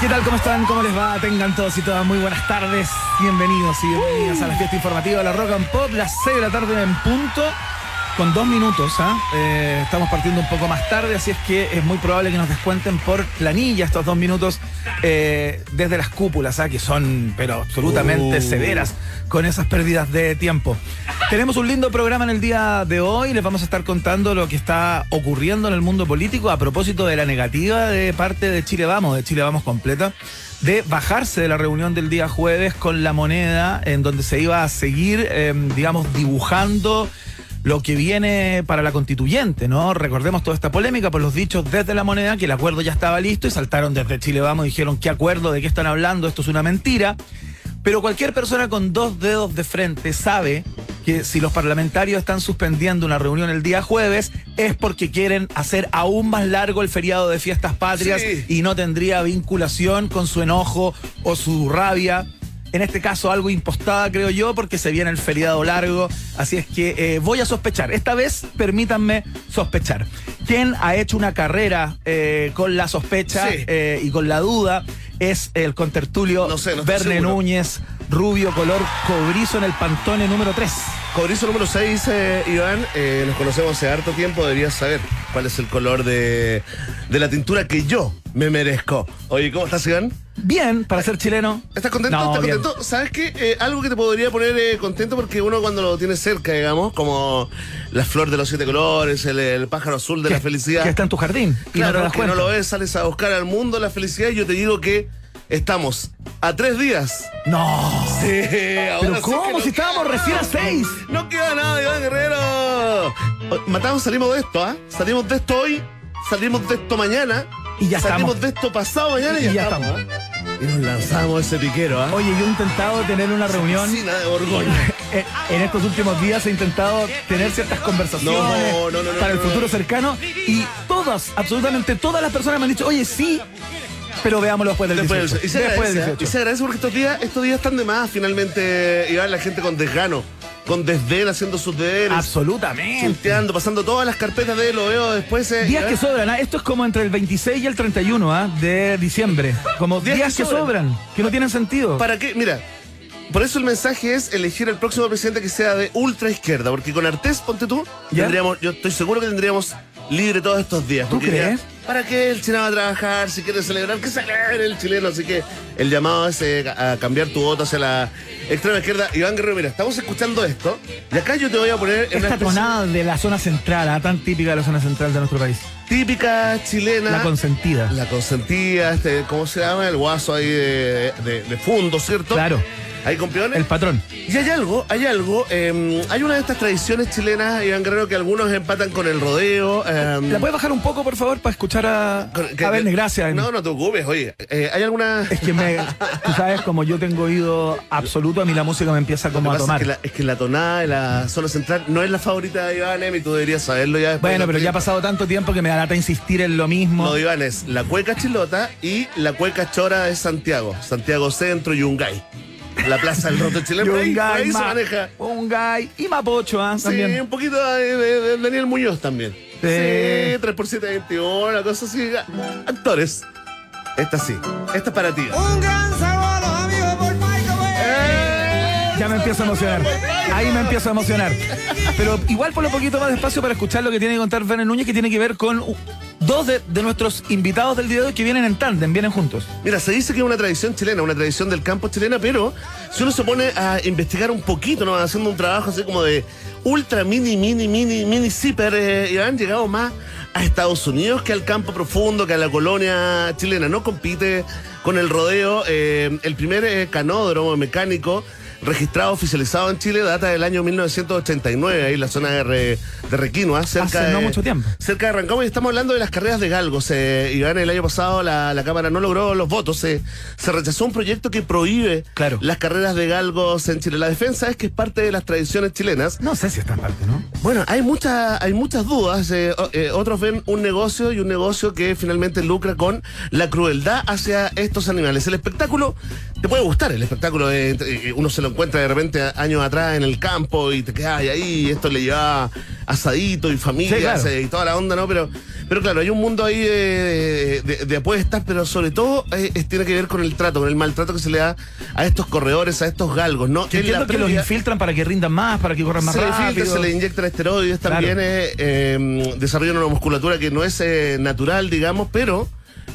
¿Qué tal? ¿Cómo están? ¿Cómo les va? Tengan todos y todas muy buenas tardes. Bienvenidos y bienvenidas a la fiesta informativa de la Rock and Pop, las 6 de la tarde en punto, con dos minutos. ¿ah? Eh, estamos partiendo un poco más tarde, así es que es muy probable que nos descuenten por planilla estos dos minutos eh, desde las cúpulas, ¿ah? que son, pero absolutamente Uh. severas con esas pérdidas de tiempo. Tenemos un lindo programa en el día de hoy. Les vamos a estar contando lo que está ocurriendo en el mundo político a propósito de la negativa de parte de Chile Vamos, de Chile Vamos completa, de bajarse de la reunión del día jueves con la moneda, en donde se iba a seguir, eh, digamos, dibujando lo que viene para la constituyente, ¿no? Recordemos toda esta polémica por los dichos desde la moneda, que el acuerdo ya estaba listo y saltaron desde Chile Vamos y dijeron, ¿qué acuerdo? ¿De qué están hablando? Esto es una mentira. Pero cualquier persona con dos dedos de frente sabe que si los parlamentarios están suspendiendo una reunión el día jueves es porque quieren hacer aún más largo el feriado de fiestas patrias Sí. y no tendría vinculación con su enojo o su rabia. En este caso algo impostada, creo yo, porque se viene el feriado largo. Así es que eh, voy a sospechar. Esta vez permítanme sospechar. Quien ha hecho una carrera eh, con la sospecha Sí. eh, y con la duda es el contertulio No sé, no estoy Verne. Núñez, rubio color cobrizo en el Pantone número 3. Cobrizo número 6, Iván, eh, nos conocemos hace harto tiempo, deberías saber cuál es el color de, de la tintura que yo me merezco. Oye, ¿cómo estás, Iván? Bien, para ser chileno. ¿Estás contento? No, ¿Estás bien. contento? ¿Sabes qué? Eh, algo que te podría poner eh, contento porque uno cuando lo tiene cerca, digamos, como la flor de los siete colores, el, el pájaro azul de Que- la felicidad. Que está en tu jardín. y no te Claro, que no lo ves, sales a buscar al mundo la felicidad y yo te digo que estamos a tres días. No. Sí, Pero ¿cómo? Si estábamos recién a seis. No queda nada, Iván Guerrero. Matamos, salimos de esto, ¿ah? Salimos de esto hoy, salimos de esto mañana. Y ya salimos estamos. de esto pasado mañana y, Y ya ¿ah? Y nos lanzamos ese piquero, ¿ah? Oye, yo he intentado tener una reunión. De Borgoña. Eh, En estos últimos días he intentado tener ciertas conversaciones No, no, no, no, para el futuro cercano y todas, absolutamente todas las personas me han dicho, oye, sí, pero veámoslo después del Después 18. del- y se Después agradece, del ¿ah? 18. y se agradece porque estos días, estos días están de más finalmente, Iván, la gente con desgano, con desdén haciendo sus deberes, Absolutamente. chuteando, pasando todas las carpetas de lo veo después. eh, Días que sobran, ¿ah? esto es como entre el 26 y el 31 ¿ah? de diciembre. Como días, Días que, que sobran. sobran. que no tienen sentido. ¿Para qué? Mira, por eso el mensaje es elegir al próximo presidente que sea de ultra izquierda, porque con Artés, ponte tú, ¿Ya? tendríamos, yo estoy seguro que tendríamos libre todos estos días. ¿Tú crees? ya, ¿Para qué el chileno va a trabajar? Si quiere celebrar, que celebre el chileno. Así que el llamado es eh, a cambiar tu voto hacia la extrema izquierda. Iván Guerrero, mira, estamos escuchando esto, y acá yo te voy a poner en Esta tonada de la zona central, ¿ah? tan típica de la zona central de nuestro país. típica chilena. La consentida. La consentida, este, ¿cómo se llama? El guaso ahí de, de, de fondo, ¿cierto? Claro. Ahí con peones. El patrón. Y hay algo, hay algo. eh, hay una de estas tradiciones chilenas, Iván Guerrero, que algunos empatan con el rodeo. eh, ¿La puedes bajar un poco, por favor, para escuchar a, con- que- a Verne? Gracias. No, no te ocupes, oye. eh, hay alguna. Es que me, tú sabes, como yo tengo oído absoluto, a mí la música me empieza como a tomar. Es que, la, es que la tonada de la zona central no es la favorita de Iván, Emi, tú deberías saberlo ya. después Bueno, pero ya ha pasado tanto tiempo que me da lata insistir en lo mismo. No, Iván, es la cueca chilota y la cueca chora de Santiago. Santiago Centro, Yungay. La plaza del roto chileno. Por ahí, por ahí se Ma- maneja. Y Mapocho, ¿ah? Sí, un poquito de, de- de Daniel Muñoz también. Sí, Sí. 3 por 7, 21, una cosa así. Actores. Esta sí. Esta es para ti. Un gran saludo a los amigos por Michael ¡Eh! Ya me empiezo a emocionar. Ahí me empiezo a emocionar. Pero igual por un poquito más despacio para escuchar lo que tiene que contar Verne Núñez, que tiene que ver con dos de, nuestros invitados del día de hoy que vienen en tándem, vienen juntos. Mira, se dice que es una tradición chilena, una tradición del campo chilena, pero si uno se pone a investigar un poquito, ¿no? Haciendo un trabajo así como de ultra mini, mini, mini, mini zipper, eh, y han llegado más a Estados Unidos que al campo profundo, que a la colonia chilena. No compite con el rodeo. eh, el primer eh, canódromo mecánico registrado, oficializado en Chile, data del año 1989, ahí en la zona de, Re- de Requinoa, cerca Hace de, no mucho tiempo. Cerca de Rancagua y estamos hablando de las carreras de galgos. Eh, Iván, el año pasado la, la Cámara no logró los votos. Se se rechazó un proyecto que prohíbe Claro. las carreras de galgos en Chile. La defensa es que es parte de las tradiciones chilenas. No sé si está en parte, ¿no? Bueno, hay, muchas hay muchas dudas. eh, eh, otros ven un negocio y un negocio que finalmente lucra con la crueldad hacia estos animales. El espectáculo, te puede gustar el espectáculo. eh, uno se lo encuentra de repente años atrás en el campo y te quedas ahí. Y esto le lleva asadito y familia Sí, claro. y toda la onda, ¿no? Pero, pero claro, hay un mundo ahí de, de apuestas, pero sobre todo eh, tiene que ver con el trato, con el maltrato que se le da a estos corredores, a estos galgos, ¿no? Entiendo que los infiltran para que rindan más, para que corran más se rápido. se le inyectan esteroides Claro. también, eh, eh, desarrollan una musculatura que no es eh, natural, digamos, pero,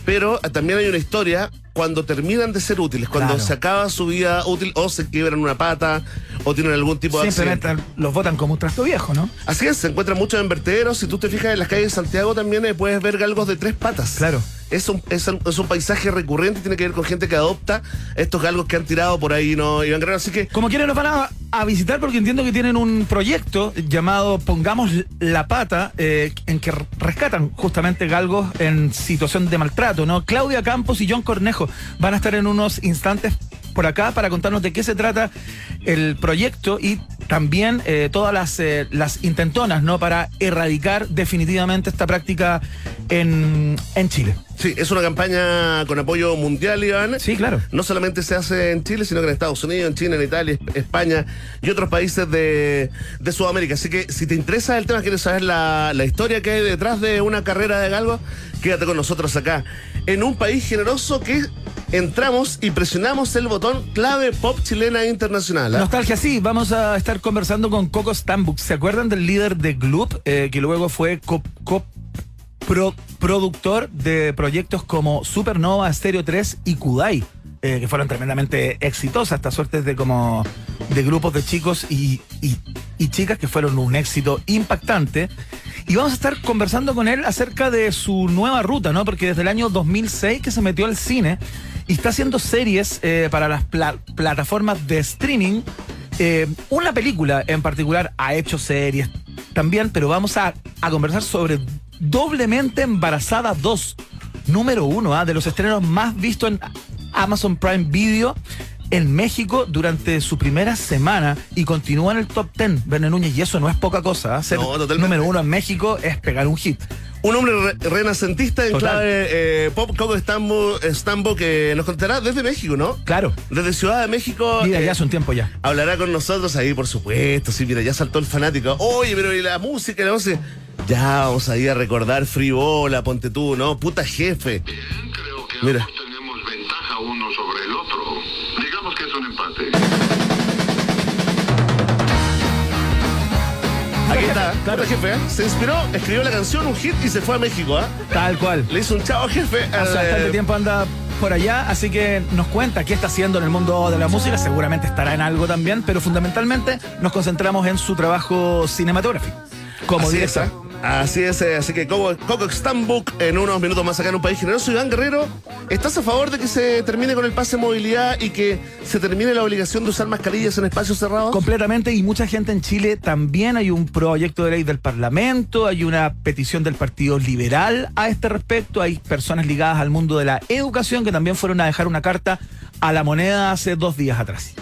pero también hay una historia cuando terminan de ser útiles, cuando Claro. se acaba su vida útil o se quiebran una pata o tienen algún tipo de accidente. Simplemente los votan como un trasto viejo, ¿no? Así es, se encuentran muchos en vertederos. Si tú te fijas en las calles de Santiago también eh, puedes ver galgos de tres patas. Claro. Es un, es, un, es un paisaje recurrente, tiene que ver con gente que adopta estos galgos que han tirado por ahí, ¿no? Iván Guerrero, así que Como quieren nos van a, a visitar porque entiendo que tienen un proyecto llamado Pongamos la pata, eh, en que rescatan justamente galgos en situación de maltrato, ¿no? Claudia Campos y John Cornejo van a estar en unos instantes por acá para contarnos de qué se trata el proyecto y también eh, todas las, eh, las intentonas, ¿no? Para erradicar definitivamente esta práctica en, en Chile. sí, es una campaña con apoyo mundial, Iván. Sí, claro. No solamente se hace en Chile, sino que en Estados Unidos, en China, en Italia, Esp- España y otros países de, de Sudamérica. Así que si te interesa el tema, quieres saber la, la historia que hay detrás de una carrera de galgos, quédate con nosotros acá. En un país generoso que entramos y presionamos el botón clave pop chilena internacional. ¿ah? Nostalgia, sí, vamos a estar conversando con Coco Stambuk. ¿Se acuerdan del líder de Gloop, eh, que luego fue co- co- pro- productor de proyectos como Supernova, Stereo 3 y Kudai? Eh, que fueron tremendamente exitosas, estas suertes de como de grupos de chicos y, y- chicas que fueron un éxito impactante. Y vamos a estar conversando con él acerca de su nueva ruta, ¿no? Porque desde el año 2006 que se metió al cine y está haciendo series eh, para las pla- plataformas de streaming. Eh, una película en particular ha hecho series también, pero vamos a, a conversar sobre Doblemente Embarazada 2, número uno, ¿ah? de los estrenos más vistos en Amazon Prime Video en México durante su primera semana y continúa en el top 10, Verne Núñez, y eso no es poca cosa. ¿ah? Ser No, totalmente. número uno en México es pegar un hit. Un hombre re- renacentista en Total. clave eh, pop, Coco Stambo, Stambo, que nos contará desde México, ¿no? Claro, Desde Ciudad de México. y de eh, allá hace un tiempo ya. Hablará con nosotros ahí, por supuesto. Sí, mira, ya saltó el fanático. Oye, pero ¿y la música? La música? Ya vamos a ir a recordar Fribola, ponte tú, ¿no? Puta jefe. Bien, creo que Mira. Uno sobre el otro. Digamos que es un empate. Aquí está, Claro. Puta jefe, ¿eh? Se inspiró, escribió la canción, un hit y se fue a México, ¿ah? Tal cual. Le hizo un chavo jefe al, Hace bastante eh, tiempo anda por allá, así que nos cuenta qué está haciendo en el mundo de la música. Seguramente estará en algo también, pero fundamentalmente nos concentramos en su trabajo cinematográfico. Como director. Así es, eh, así que Coco, Coco Stambuk en unos minutos más acá en un país generoso. Iván Guerrero, ¿estás a favor de que se termine con el pase de movilidad y que se termine la obligación de usar mascarillas en espacios cerrados? Completamente, y mucha gente en Chile también hay un proyecto de ley del Parlamento, hay una petición del Partido Liberal a este respecto, hay personas ligadas al mundo de la educación que también fueron a dejar una carta a la moneda hace dos días atrás.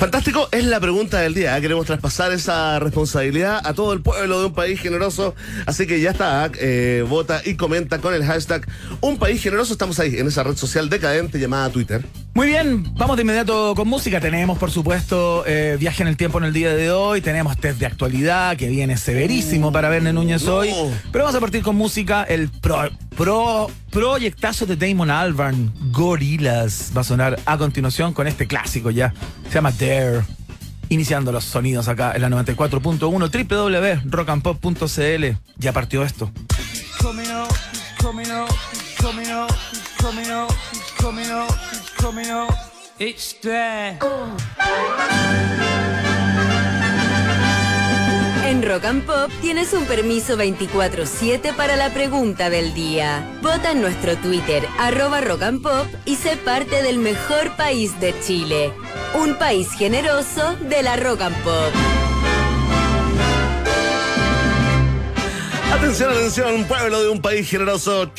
Fantástico, es la pregunta del día. ¿eh? Queremos traspasar esa responsabilidad a todo el pueblo de un país generoso. Así que ya está, eh, vota y comenta con el hashtag Un País Generoso. Estamos ahí, en esa red social decadente llamada Twitter. Muy bien, vamos de inmediato con música. Tenemos, por supuesto, eh, viaje en el tiempo en el día de hoy. Tenemos test de actualidad que viene severísimo para Verne Núñez no. hoy. Pero vamos a partir con música. El pro, pro- proyectazo de Damon Albarn, Gorillaz, va a sonar a continuación con este clásico ya. Se llama Iniciando los sonidos acá en la 94.1 www.rockandpop.cl. Ya partió esto. coming out, Rock and Pop tienes un permiso 24-7 para la pregunta del día. Vota en nuestro Twitter, arroba Rock and Pop, y sé parte del mejor país de Chile. Un país generoso de la Rock and Pop. Atención, atención, pueblo de un país generoso.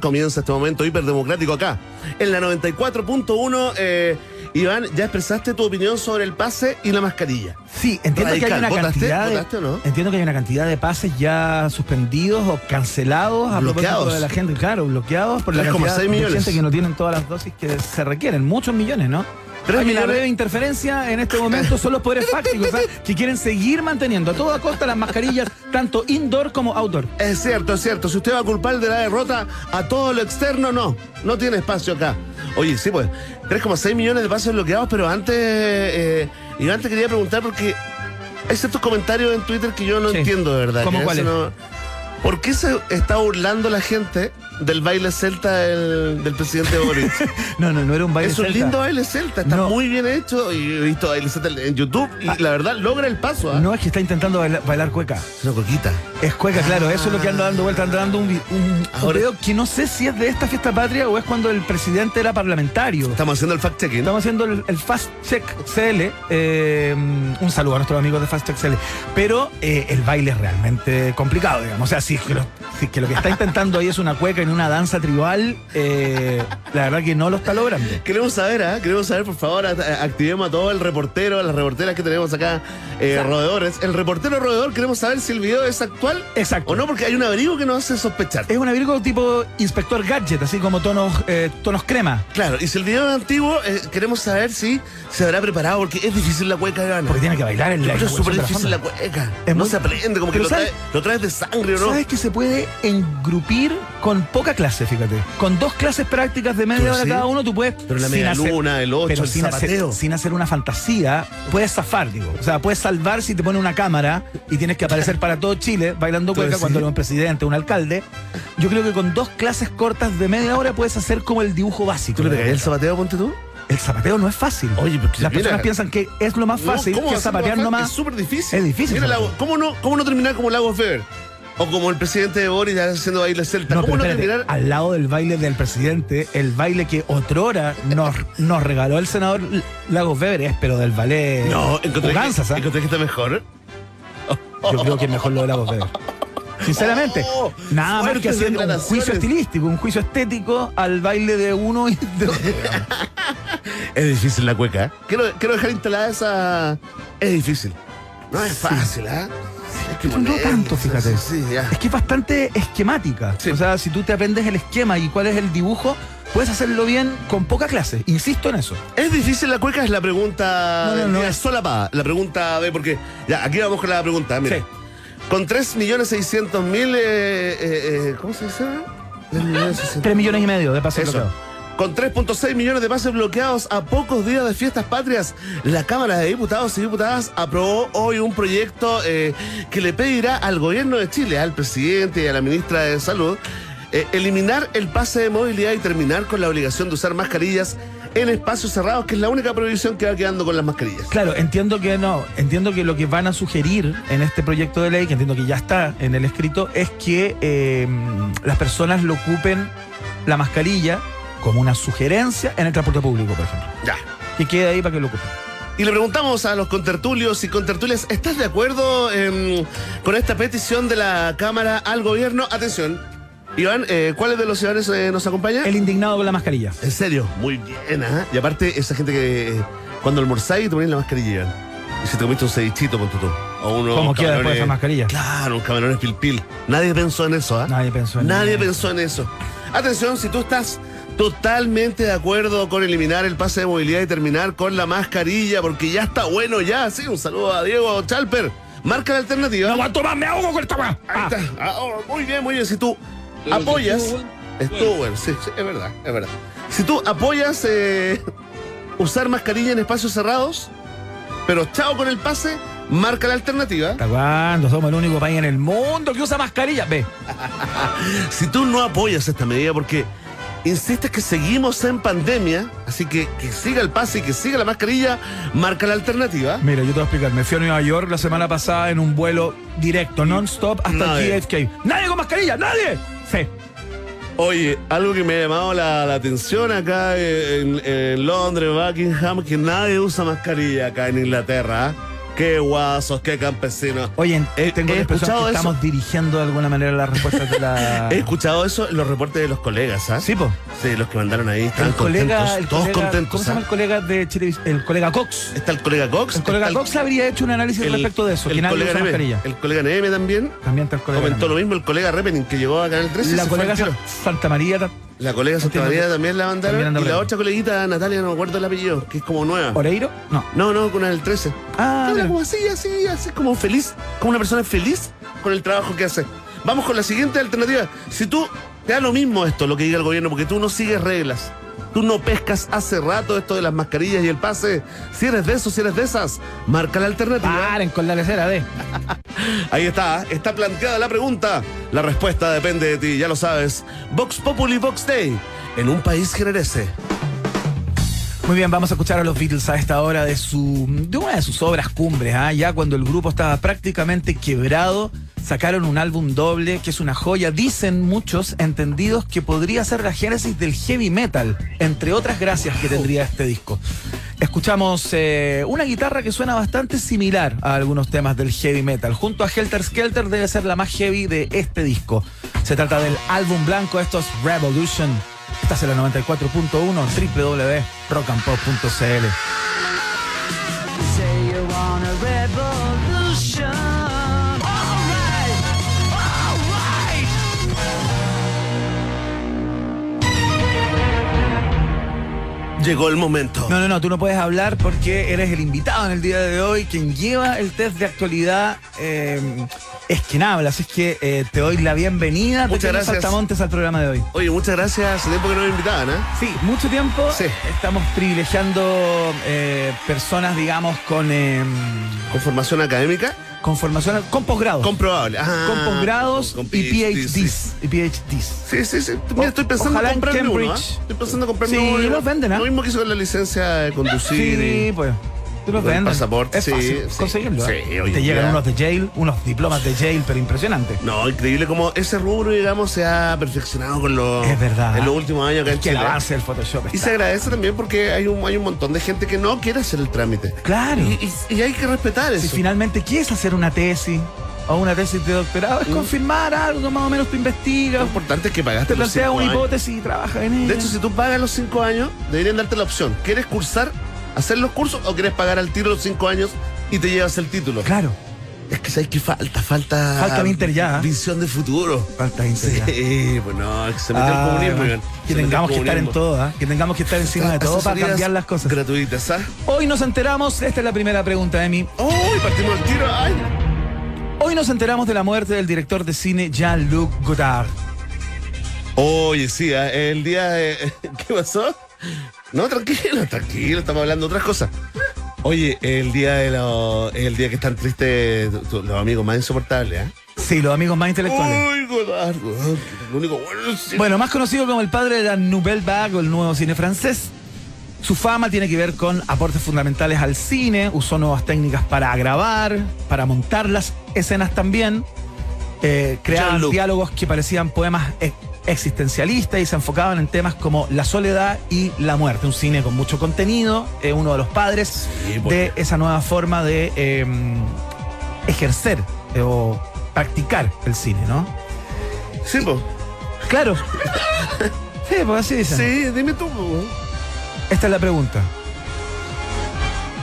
Comienza este momento hiperdemocrático acá, en la 94.1. eh, Iván, ya expresaste tu opinión sobre el pase y la mascarilla. Sí, entiendo que hay una ¿Votaste? cantidad de, ¿Votaste o no? entiendo que hay una cantidad de pases ya suspendidos o cancelados a Bloqueados. propósito de la gente, claro, bloqueados por la 3,6 cantidad de millones. gente que no tienen todas las dosis que se requieren, muchos millones, ¿no? Tres Hay una millones. breve interferencia en este momento son los poderes fácticos ¿sabes? que quieren seguir manteniendo a toda costa las mascarillas tanto indoor como outdoor. Es cierto, es cierto. Si usted va a culpar de la derrota a todo lo externo, no. No tiene espacio acá. Oye, sí, pues. 3,6 millones de pasos bloqueados, pero antes. Eh, Iván, te quería preguntar porque. Hay ciertos comentarios en Twitter que yo no Sí. entiendo, de verdad. ¿Cómo cuáles? no- ¿Por qué se está burlando la gente del baile celta del, del presidente Boric? No, no, no era un baile es un celta. lindo baile celta, está No. muy bien hecho. Y he visto baile celta en YouTube y la verdad logra el paso. ¿ah? No es que está intentando bailar, bailar cueca. Es una coquita. Es cueca, claro, eso es lo que anda dando vuelta, anda dando un, un, Ahora- que no sé si es de esta fiesta patria o es cuando el presidente era parlamentario. Estamos haciendo el fact-checking. Estamos haciendo el, el Fast Check CL. eh, un saludo a nuestros amigos de Fast Check CL. Pero eh, el baile es realmente complicado, digamos. O sea, si que lo, si que, lo que está intentando ahí es una cueca en una danza tribal, eh, la verdad que no lo está logrando. Queremos saber, ¿ah? Queremos saber, por favor, activemos a todo el reportero, a las reporteras que tenemos acá, eh, roedores. El reportero roedor, queremos saber si el video es actual Exacto. o no, porque hay un abrigo que nos hace sospechar. Es un abrigo tipo inspector gadget, así como tonos, eh, tonos crema. Claro, y si el video es antiguo, eh, queremos saber si se habrá preparado, porque es difícil la cueca, Iván. Porque tiene que bailar en la Pero es súper de difícil la cueca. Es no muy- se aprende, como que lo traes de sangre, ¿o no? ¿Sabes que se puede engrupir con poca clase, fíjate? Con dos clases prácticas de media hora sí. cada uno, tú puedes. Pero la sin media hacer- luna, el ocho, pero el sin hacer, zapateo. sin hacer una fantasía, puedes zafar, digo. O sea, puedes salvar si te pone una cámara y tienes que aparecer para todo Chile bailando cueca sí. cuando eres un presidente, un alcalde. Yo creo que con dos clases cortas de media hora puedes hacer como el dibujo básico. ¿Tú le el zapateo, ponte tú? El zapateo no es fácil. Oye, porque Las mira- personas piensan que es lo más fácil, No, ¿cómo que zapatear más nomás. Es súper difícil. Es difícil, Mira, ¿cómo, no, ¿cómo no terminar como Lago Fever? O como el presidente de Boris haciendo baile celta. No, ¿Cómo pero no espérate, terminar? al lado del baile del presidente, el baile que otrora nos, nos regaló el senador Lagos Weber pero del ballet No, encontré, que, encontré que está mejor. Yo creo que es mejor lo de Lagos Weber. Sinceramente, Oh, nada más que haciendo un juicio estilístico, un juicio estético al baile de uno y de otro. Es difícil la cueca. ¿eh? Quiero, quiero dejar instalada esa. Es difícil. No es fácil, ¿ah? Es que no tanto, fíjate. Sí. Es que es bastante esquemática. O sea, si tú te aprendes el esquema y cuál es el dibujo, puedes hacerlo bien con poca clase. Insisto en eso. ¿Es difícil la cueca? Es la pregunta. No, no, no. mira, solapada. La pregunta B, porque. Ya, aquí vamos con la pregunta. Mira. Sí. Con 3.600.000. Eh, eh, eh, ¿Cómo se dice? 3.600.000. 3 millones y medio de pases. Con 3.6 millones de pases bloqueados a pocos días de fiestas patrias, la Cámara de Diputados y Diputadas aprobó hoy un proyecto eh, que le pedirá al gobierno de Chile, al presidente y a la ministra de Salud, eh, eliminar el pase de movilidad y terminar con la obligación de usar mascarillas en espacios cerrados, que es la única prohibición que va quedando con las mascarillas. Claro, entiendo que no, entiendo que lo que van a sugerir en este proyecto de ley, que entiendo que ya está en el escrito, es que eh, las personas lo ocupen la mascarilla como una sugerencia en el transporte público, por ejemplo. Ya. Que quede ahí para que lo ocupen. Y le preguntamos a los contertulios y contertulias, ¿estás de acuerdo em, con esta petición de la Cámara al gobierno? Atención, Iván, eh, ¿cuáles de los ciudadanos eh, nos acompaña? El indignado con la mascarilla. En serio, muy bien, ¿ah? Y aparte, esa gente que eh, cuando almorzáis te ponéis la mascarilla, Iván. Y si te comiste un cevichito, ponte tú. O uno, ¿Cómo queda después de esa mascarilla? Claro, un camarones pil pil. Nadie pensó en eso, ¿ah? Nadie pensó en Nadie eso. pensó en eso. Atención, si tú estás totalmente de acuerdo con eliminar el pase de movilidad y terminar con la mascarilla, porque ya está bueno ya, sí, un saludo a Diego Chalper. Marca la alternativa. aguanto más, me ahogo con esta weá. Ahí está. Ah, oh, muy bien, muy bien. Si tú apoyas. Estuvo bueno, sí, sí, es verdad, es verdad. Si tú apoyas eh, usar mascarilla en espacios cerrados, pero chao con el pase, marca la alternativa. ¿Hasta cuándo? Somos el único país en el mundo que usa mascarilla. Ve. Si tú no apoyas esta medida porque insistes que seguimos en pandemia, así que que siga el pase y que siga la mascarilla, marca la alternativa. Mira, yo te voy a explicar. Me fui a Nueva York la semana pasada en un vuelo directo, non-stop, hasta. JFK. ¡Nadie con mascarilla! ¡Nadie! Sí. Oye, algo que me ha llamado la, la atención acá en, en Londres, Buckingham, que nadie usa mascarilla acá en Inglaterra. ¿ah? Qué guasos, qué campesinos. Oye, He- tengo he escuchado que eso. estamos dirigiendo de alguna manera las respuestas de la... He escuchado eso en los reportes de los colegas, ¿ah? Sí, po. Sí, los que mandaron ahí. El colega, contentos. el todos colega- contentos. ¿Cómo se llama ¿ah? el colega de Chile? El colega Cox. Está el colega Cox. El colega Cox habría hecho un análisis el- respecto de eso, el que colega Neme. El colega Neme también. También está el colega. Comentó Neme. lo mismo el colega Repening que llegó a Canal 13. y La colega Santa María, La colega Santa María también la también mandaron. anda Y la otra coleguita, Natalia, no me acuerdo el apellido, que es como nueva. Oreiro, no. No, no, con el 13. Ah, mira. como así, así, así, como feliz, como una persona feliz con el trabajo que hace. Vamos con la siguiente alternativa. Si tú te da lo mismo esto, lo que diga el gobierno, porque tú no sigues reglas. Tú no pescas hace rato esto de las mascarillas y el pase. Si eres de esos, si eres de esas, marca la alternativa. Paren con la lecera de. Ahí está, está planteada la pregunta. La respuesta depende de ti, ya lo sabes. Vox Populi Vox Day. En un país generese. Muy bien, vamos a escuchar a los Beatles a esta hora de su de una de sus obras cumbres, ¿ah? ya cuando el grupo estaba prácticamente quebrado, sacaron un álbum doble que es una joya, dicen muchos entendidos que podría ser la génesis del heavy metal, entre otras gracias que tendría este disco. Escuchamos eh, una guitarra que suena bastante similar a algunos temas del heavy metal. Junto a Helter Skelter debe ser la más heavy de este disco. Se trata del álbum blanco, esto es Revolution. Estás en la 94.1 www.rockandpop.cl. Llegó el momento. No, no, no, tú no puedes hablar porque eres el invitado en el día de hoy. Quien lleva el test de actualidad eh, es quien habla. Así es que eh, te doy la bienvenida, Muchas gracias. saltamontes, al programa de hoy. Oye, muchas gracias. Hace tiempo que no me invitaban, ¿eh? Sí, mucho tiempo Sí. estamos privilegiando eh, personas, digamos, con, eh, Con formación académica. Con formación, con posgrados. Comprobable. Ah, con posgrados con y PhDs. Y PhDs. Sí, sí, sí. Mira, estoy pensando en comprarme uno. ¿ah? Estoy pensando en comprarme Sí, uno. los venden, ¿ah? Lo mismo que hizo con la licencia de conducir. Sí, y- pues. Tú los vendes. pasaporte, es sí, fácil sí. conseguirlo. Sí, ¿eh? Te llegan día. unos de Yale, unos diplomas de Yale, pero impresionante. No, increíble como ese rubro, digamos, se ha perfeccionado con los. Es verdad. En los últimos años acá en Que Chile. avance del Photoshop. Y está. se agradece también porque hay un, hay un montón de gente que no quiere hacer el trámite. Claro. Y, y- y hay que respetar Si eso. finalmente quieres hacer una tesis o una tesis de doctorado, es Mm. confirmar algo que más o menos tú investigas. Lo importante es que pagaste Te planteas una años. hipótesis y trabajas en ella. De hecho, si tú pagas los cinco años, deberían darte la opción. ¿Quieres cursar, hacer los cursos o quieres pagar al tiro los cinco años y te llevas el título? Claro. Es que sabes que falta, falta. Falta Inter ya, ¿eh? Visión de futuro. Falta Inter ya. Sí, pues no, que se metió Ah, el comunismo, que tengamos que estar en todo, ¿ah? que tengamos que estar encima de todo para cambiar las cosas. Gratuitas, ¿ah? Hoy nos enteramos, esta es la primera pregunta de mí. ¡Uy! Partimos el tiro. ¡Ay! Hoy nos enteramos de la muerte del director de cine Jean-Luc Godard. Oye, sí, ¿ah? el día de... ¿Qué pasó? No, tranquilo, tranquilo, estamos hablando de otras cosas. Oye, el día de los... El día que están tristes los amigos más insoportables, ¿ah? Sí, los amigos más intelectuales. Uy, Godard, weón, lo único bueno. Bueno, más conocido como el padre de la Nouvelle Vague o el nuevo cine francés. Su fama tiene que ver con aportes fundamentales al cine, usó nuevas técnicas para grabar, para montar las escenas también, eh, creaban diálogos que parecían poemas e- existencialistas y se enfocaban en temas como la soledad y la muerte. Un cine con mucho contenido, eh, uno de los padres Sí, de esa nueva forma de eh, ejercer eh, o practicar el cine, ¿no? Sí, po. Claro. Sí, pues así dicen. Sí, dime tú, po. Esta es la pregunta.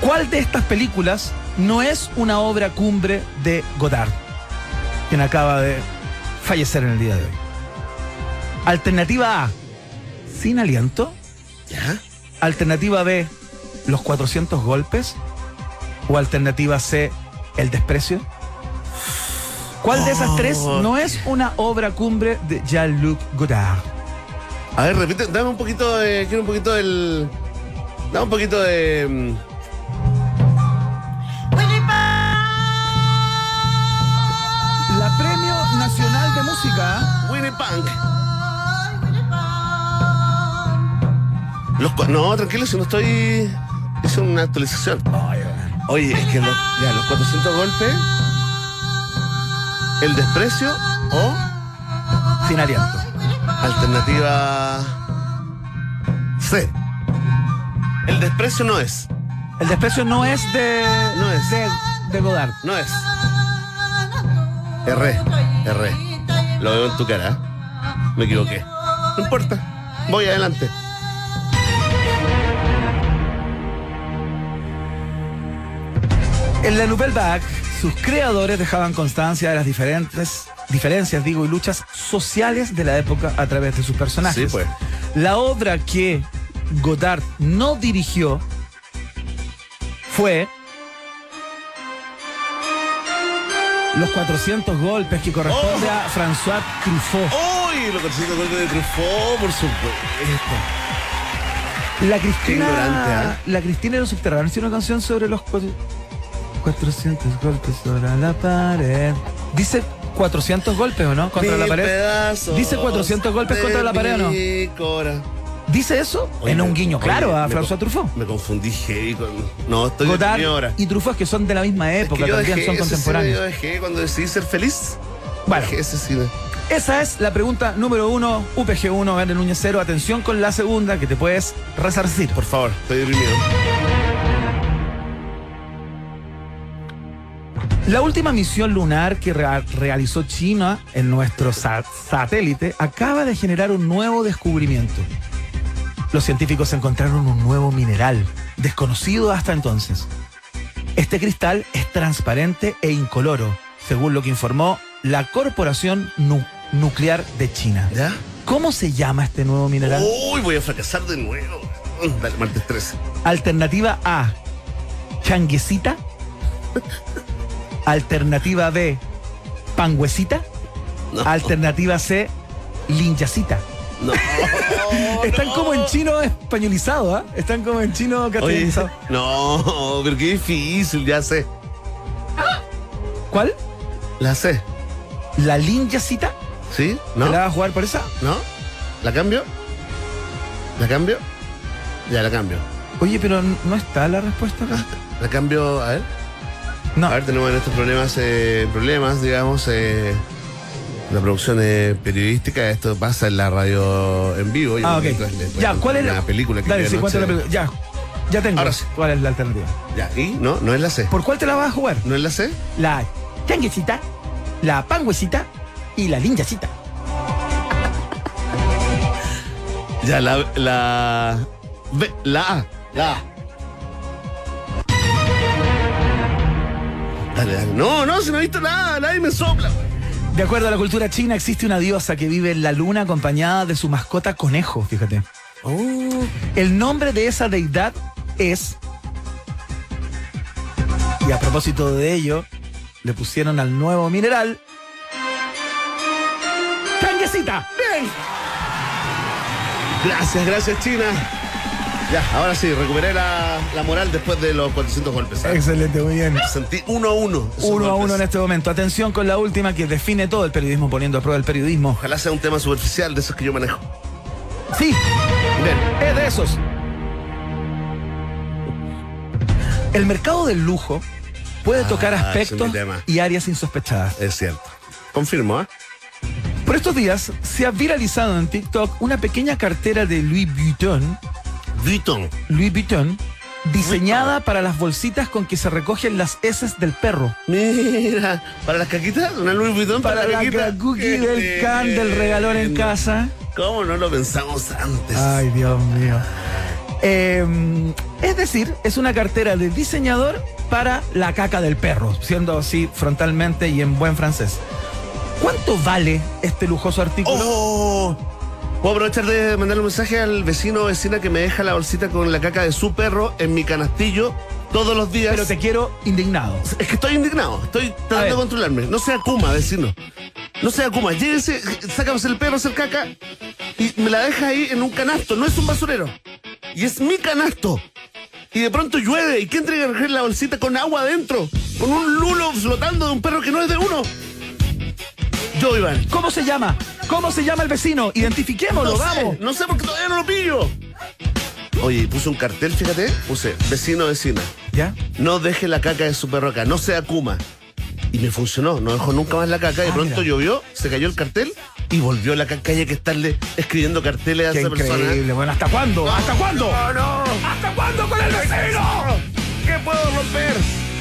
¿Cuál de estas películas no es una obra cumbre de Godard, quien acaba de fallecer en el día de hoy? Alternativa A, Sin aliento. ¿Ya? Alternativa B, Los 400 golpes. O alternativa C, El desprecio. ¿Cuál de esas tres Oh. no es una obra cumbre de Jean-Luc Godard? A ver, repite, dame un poquito de. Quiero un poquito del. Dame un poquito de. Los, no, tranquilo, si no estoy. Hice una actualización. Oye, es que los, ya, los 400 golpes. El desprecio o Sin aliento. alternativa C. El desprecio no es. El desprecio no es de. No es. De, de Godard. No es. Erré, erré. Lo veo en tu cara. ¿eh? Me equivoqué. No importa. Voy adelante. En la Nouvelle Vague, sus creadores dejaban constancia de las diferentes diferencias, digo, y luchas sociales de la época a través de sus personajes. Sí, pues. La obra que Godard no dirigió fue Los 400 golpes que corresponde Oh. a François Truffaut. ¡Uy! Lo consigo golpe de Truffaut, por supuesto. La Cristina. ignorante, ¿ah? La Cristina y los subterráneos tiene una canción sobre los 400 golpes sobre la pared. Dice 400 golpes, ¿o no? Contra la pared. Dice 400 golpes contra la pared, ¿o no? ¿Dice eso? Oye, en un guiño claro a François Truffaut. Me confundí heavy con. No, estoy Godard ahora. y Truffaut que son de la misma Es que época, yo también dejé son ese cine, contemporáneos. Yo dejé cuando decidí ser feliz. Bueno. Dejé ese cine. Esa es la pregunta número uno, UPG1, Verde Núñez 0. Atención con la segunda que te puedes resarcir. Por favor, estoy deprimido. La última misión lunar que rea- realizó China en nuestro sa- satélite acaba de generar un nuevo descubrimiento. Los científicos encontraron un nuevo mineral, desconocido hasta entonces. Este cristal es transparente e incoloro, según lo que informó la Corporación Nu- Nuclear de China. ¿Ya? ¿Cómo se llama este nuevo mineral? Uy, voy a fracasar de nuevo. Dale, martes 13. Alternativa A, changuecita. Alternativa B, pangüecita. No. Alternativa C, linchacita. No. Están como en chino españolizado, ¿ah? Están como en chino Oye, castellanizado. no, pero qué difícil, ya sé. ¿Cuál? La sé. ¿La linchacita? ¿Sí? ¿Te ¿No? la vas a jugar por esa? ¿No? ¿La cambio? ¿La cambio? Ya, la cambio. Oye, pero no está la respuesta acá. La cambio, a ver. No. A ver, tenemos en estos problemas, eh, problemas, digamos, eh, la producción eh, periodística, esto pasa en la radio en vivo. Yo Ah, ok. Ya, ¿cuál es la película que Dale, sí, la película. Ya, ya tengo. Ahora sí. ¿Cuál es la alternativa? Ya, ¿y? No, no es la C. ¿Por cuál te la vas a jugar? ¿No es la C? La changuecita, la pangüecita y la linchacita. Ya, la, la, la A. La A. No, no, si no he visto nada, nadie me sopla. De acuerdo a la cultura china, existe una diosa que vive en la luna acompañada de su mascota conejo, fíjate. Oh. El nombre de esa deidad es. Y a propósito de ello, le pusieron al nuevo mineral. ¡Changuecita! ¡Bien! Gracias, gracias, China. Ya, ahora sí, recuperé la, la moral después de los 400 golpes. ¿sabes? Excelente, muy bien. Sentí uno a uno. Uno a uno en este momento. Atención con la última que define todo el periodismo, poniendo a prueba el periodismo. Ojalá sea un tema superficial de esos que yo manejo. Sí, Bien. es de esos. El mercado del lujo puede Ah, tocar aspectos y áreas insospechadas. Es cierto. Confirmo, ¿eh? Por estos días se ha viralizado en TikTok una pequeña cartera de Louis Vuitton, Vuitton. Louis Vuitton, diseñada para las bolsitas con que se recogen las heces del perro. Mira, para las caquitas, una Louis Vuitton para, Para la Qué del can del regalón en casa. ¿Cómo no lo pensamos antes? Ay, Dios mío. Eh, es decir, es una cartera de diseñador para la caca del perro, siendo así frontalmente y en buen francés. ¿Cuánto vale este lujoso artículo? ¡Oh! Puedo aprovechar de mandarle un mensaje al vecino o vecina que me deja la bolsita con la caca de su perro en mi canastillo todos los días. Pero te quiero indignado. Es que estoy indignado, estoy A tratando de controlarme. No sea Kuma, vecino. No sea Kuma. Lléguese, sácame el perro a hacer caca y me la deja ahí en un canasto. No es un basurero. Y es mi canasto. Y de pronto llueve. ¿Y quién tiene que recoger la bolsita con agua adentro? Con un lulo flotando de un perro que no es de uno. Yo, Iván. ¿Cómo se llama? ¿Cómo se llama el vecino? Identifiquémoslo, No vamos. sé, no sé porque todavía no lo pillo. Oye, puse un cartel, fíjate. Puse vecino, vecina. ¿Ya? no deje la caca de su perro acá, no sea Kuma. Y me funcionó, no dejó nunca más la caca. De Ah, pronto mira. llovió, se cayó el cartel y volvió la caca. Hay que estarle escribiendo carteles a Qué esa persona. increíble. Bueno, ¿hasta cuándo? ¿Hasta cuándo? No, no. ¿Hasta cuándo con el vecino? ¿Qué puedo romper?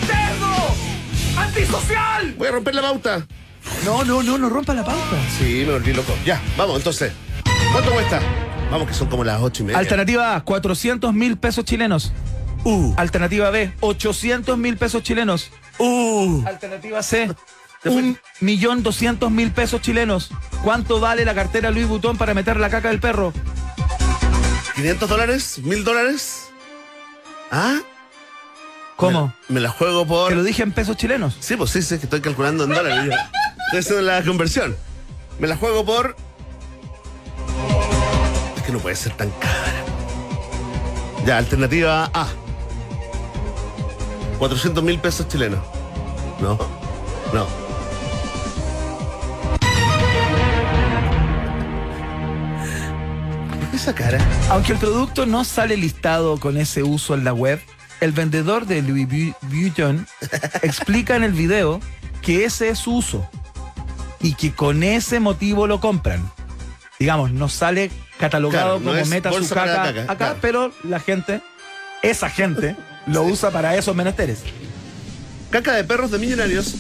¡Cerdo! ¡Antisocial! Voy a romper la pauta. No, no, no, no rompa la pauta. Sí, me volví loco. Ya, vamos, entonces. ¿Cuánto cuesta? Vamos, que son como las ocho y media. Alternativa A, 400 mil pesos chilenos. Uh, Alternativa B, 800 mil pesos chilenos. uh. Alternativa C, un millón doscientos mil pesos chilenos. ¿Cuánto vale la cartera Louis Vuitton para meter la caca del perro? ¿500 dólares? ¿1000 dólares? ¿Ah? ¿Cómo? Me, me la juego por. Te lo dije en pesos chilenos. Sí, pues sí, sí, que estoy calculando en dólares. Estoy haciendo la conversión. Me la juego por. Es que no puede ser tan cara. Ya, alternativa A. 400 mil pesos chilenos. No, no. ¿Por qué esa cara? Aunque el producto no sale listado con ese uso en la web, el vendedor de Louis Vu- Vuitton explica en el video que ese es su uso y que con ese motivo lo compran. Digamos, no sale catalogado Claro, no como meta su caca, caca, acá, claro. pero la gente, esa gente, lo usa para esos menesteres. Caca de perros de millonarios.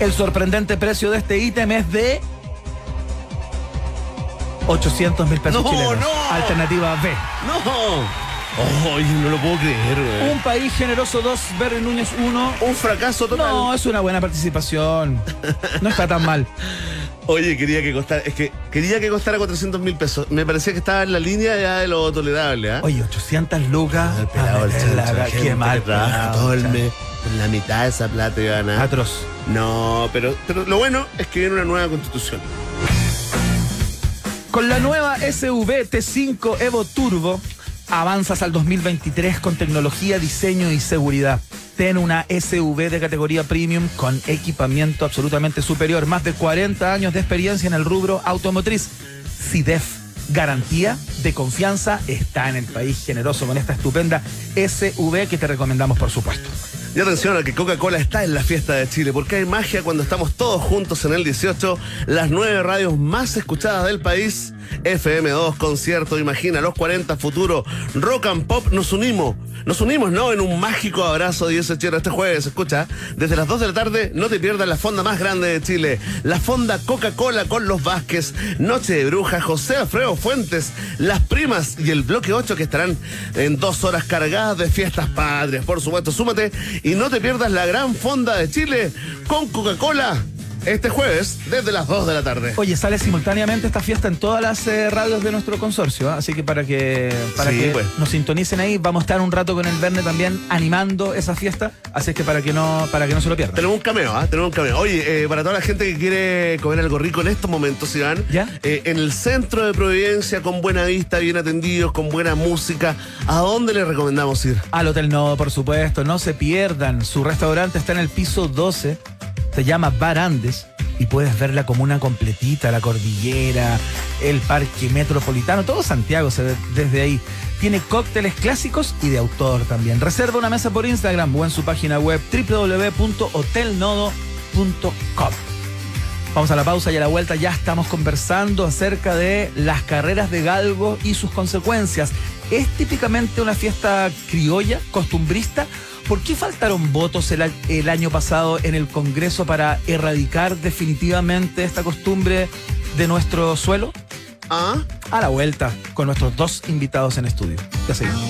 El sorprendente precio de este ítem es de 800 mil pesos No, chilenos. no. Alternativa B. ¡No! Oye, no lo puedo creer, güey. Un país generoso 2, Berry Núñez 1. Un fracaso total. No, es una buena participación. No está tan mal. Oye, quería que costara, es que quería que costara 400 mil pesos. Me parecía que estaba en la línea ya de lo tolerable, ¿ah? Oye, 800 lucas. el pelado, el Ah, chancho, la- gente Qué mal. pelado, todo el mes. La mitad de esa plata iban a. Atroz. No, pero, pero lo bueno es que viene una nueva constitución. Con la nueva SV T5 Evo Turbo, avanzas al 2023 con tecnología, diseño y seguridad. Ten una SUV de categoría premium con equipamiento absolutamente superior. Más de 40 años de experiencia en el rubro automotriz. CIDEF, garantía de confianza, está en el país generoso con esta estupenda SUV que te recomendamos, por supuesto. Y atención a que Coca-Cola está en la fiesta de Chile, porque hay magia cuando estamos todos juntos en el 18, las nueve radios más escuchadas del país, FM2, concierto, imagina, los 40 futuro, rock and pop, nos unimos, nos unimos, ¿no? En un mágico abrazo de ese chero este jueves, escucha, desde las 2 de la tarde, no te pierdas la fonda más grande de Chile, la fonda Coca-Cola con los Vázquez, Noche de Bruja, José Alfredo Fuentes, las primas y el bloque 8 que estarán en dos horas cargadas de fiestas patrias. Por supuesto, súmate y no te pierdas la gran fonda de Chile con Coca-Cola este jueves desde las 2 de la tarde. Oye, sale simultáneamente esta fiesta en todas las eh, radios de nuestro consorcio, ¿ah? así que para que para Sí, que pues. nos sintonicen ahí, vamos a estar un rato con el Verne también animando esa fiesta, así que para que no para que no se lo pierdan. Tenemos un cameo, ¿ah? Tenemos un cameo. Oye, eh, para toda la gente que quiere comer algo rico en estos momentos, Iván, ¿Ya? eh, en el centro de Providencia, con buena vista, bien atendidos, con buena música, ¿a dónde les recomendamos ir? Al Hotel Nodo, por supuesto, no se pierdan. Su restaurante está en el piso 12, se llama Bar Andes y puedes ver la comuna completita, la cordillera, el parque metropolitano, todo Santiago se ve desde ahí. Tiene cócteles clásicos y de autor también. Reserva una mesa por Instagram o en su página web www.hotelnodo.com. Vamos a la pausa y a la vuelta ya estamos conversando acerca de las carreras de galgo y sus consecuencias. ¿Es típicamente una fiesta criolla, costumbrista? ¿Por qué faltaron votos el, año pasado en el Congreso para erradicar definitivamente esta costumbre de nuestro suelo? ¿Ah? A la vuelta con nuestros dos invitados en estudio. Ya seguimos.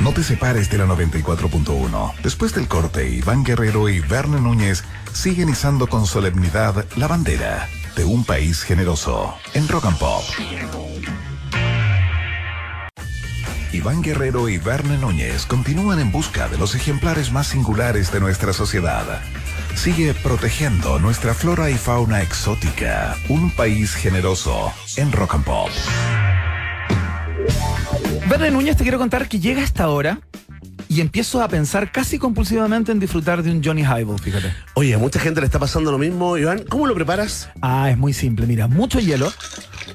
No te separes de la 94.1. Después del corte, Iván Guerrero y Verne Núñez siguen izando con solemnidad la bandera de un país generoso en Rock and Pop. Iván Guerrero y Verne Núñez continúan en busca de los ejemplares más singulares de nuestra sociedad. Sigue protegiendo nuestra flora y fauna exótica. Un país generoso en Rock and Pop. Verne Núñez, te quiero contar que llega esta hora y empiezo a pensar casi compulsivamente en disfrutar de un Johnny Highball, fíjate. Oye, a mucha gente le está pasando lo mismo. Iván, ¿cómo lo preparas? Ah, es muy simple. Mira, mucho hielo,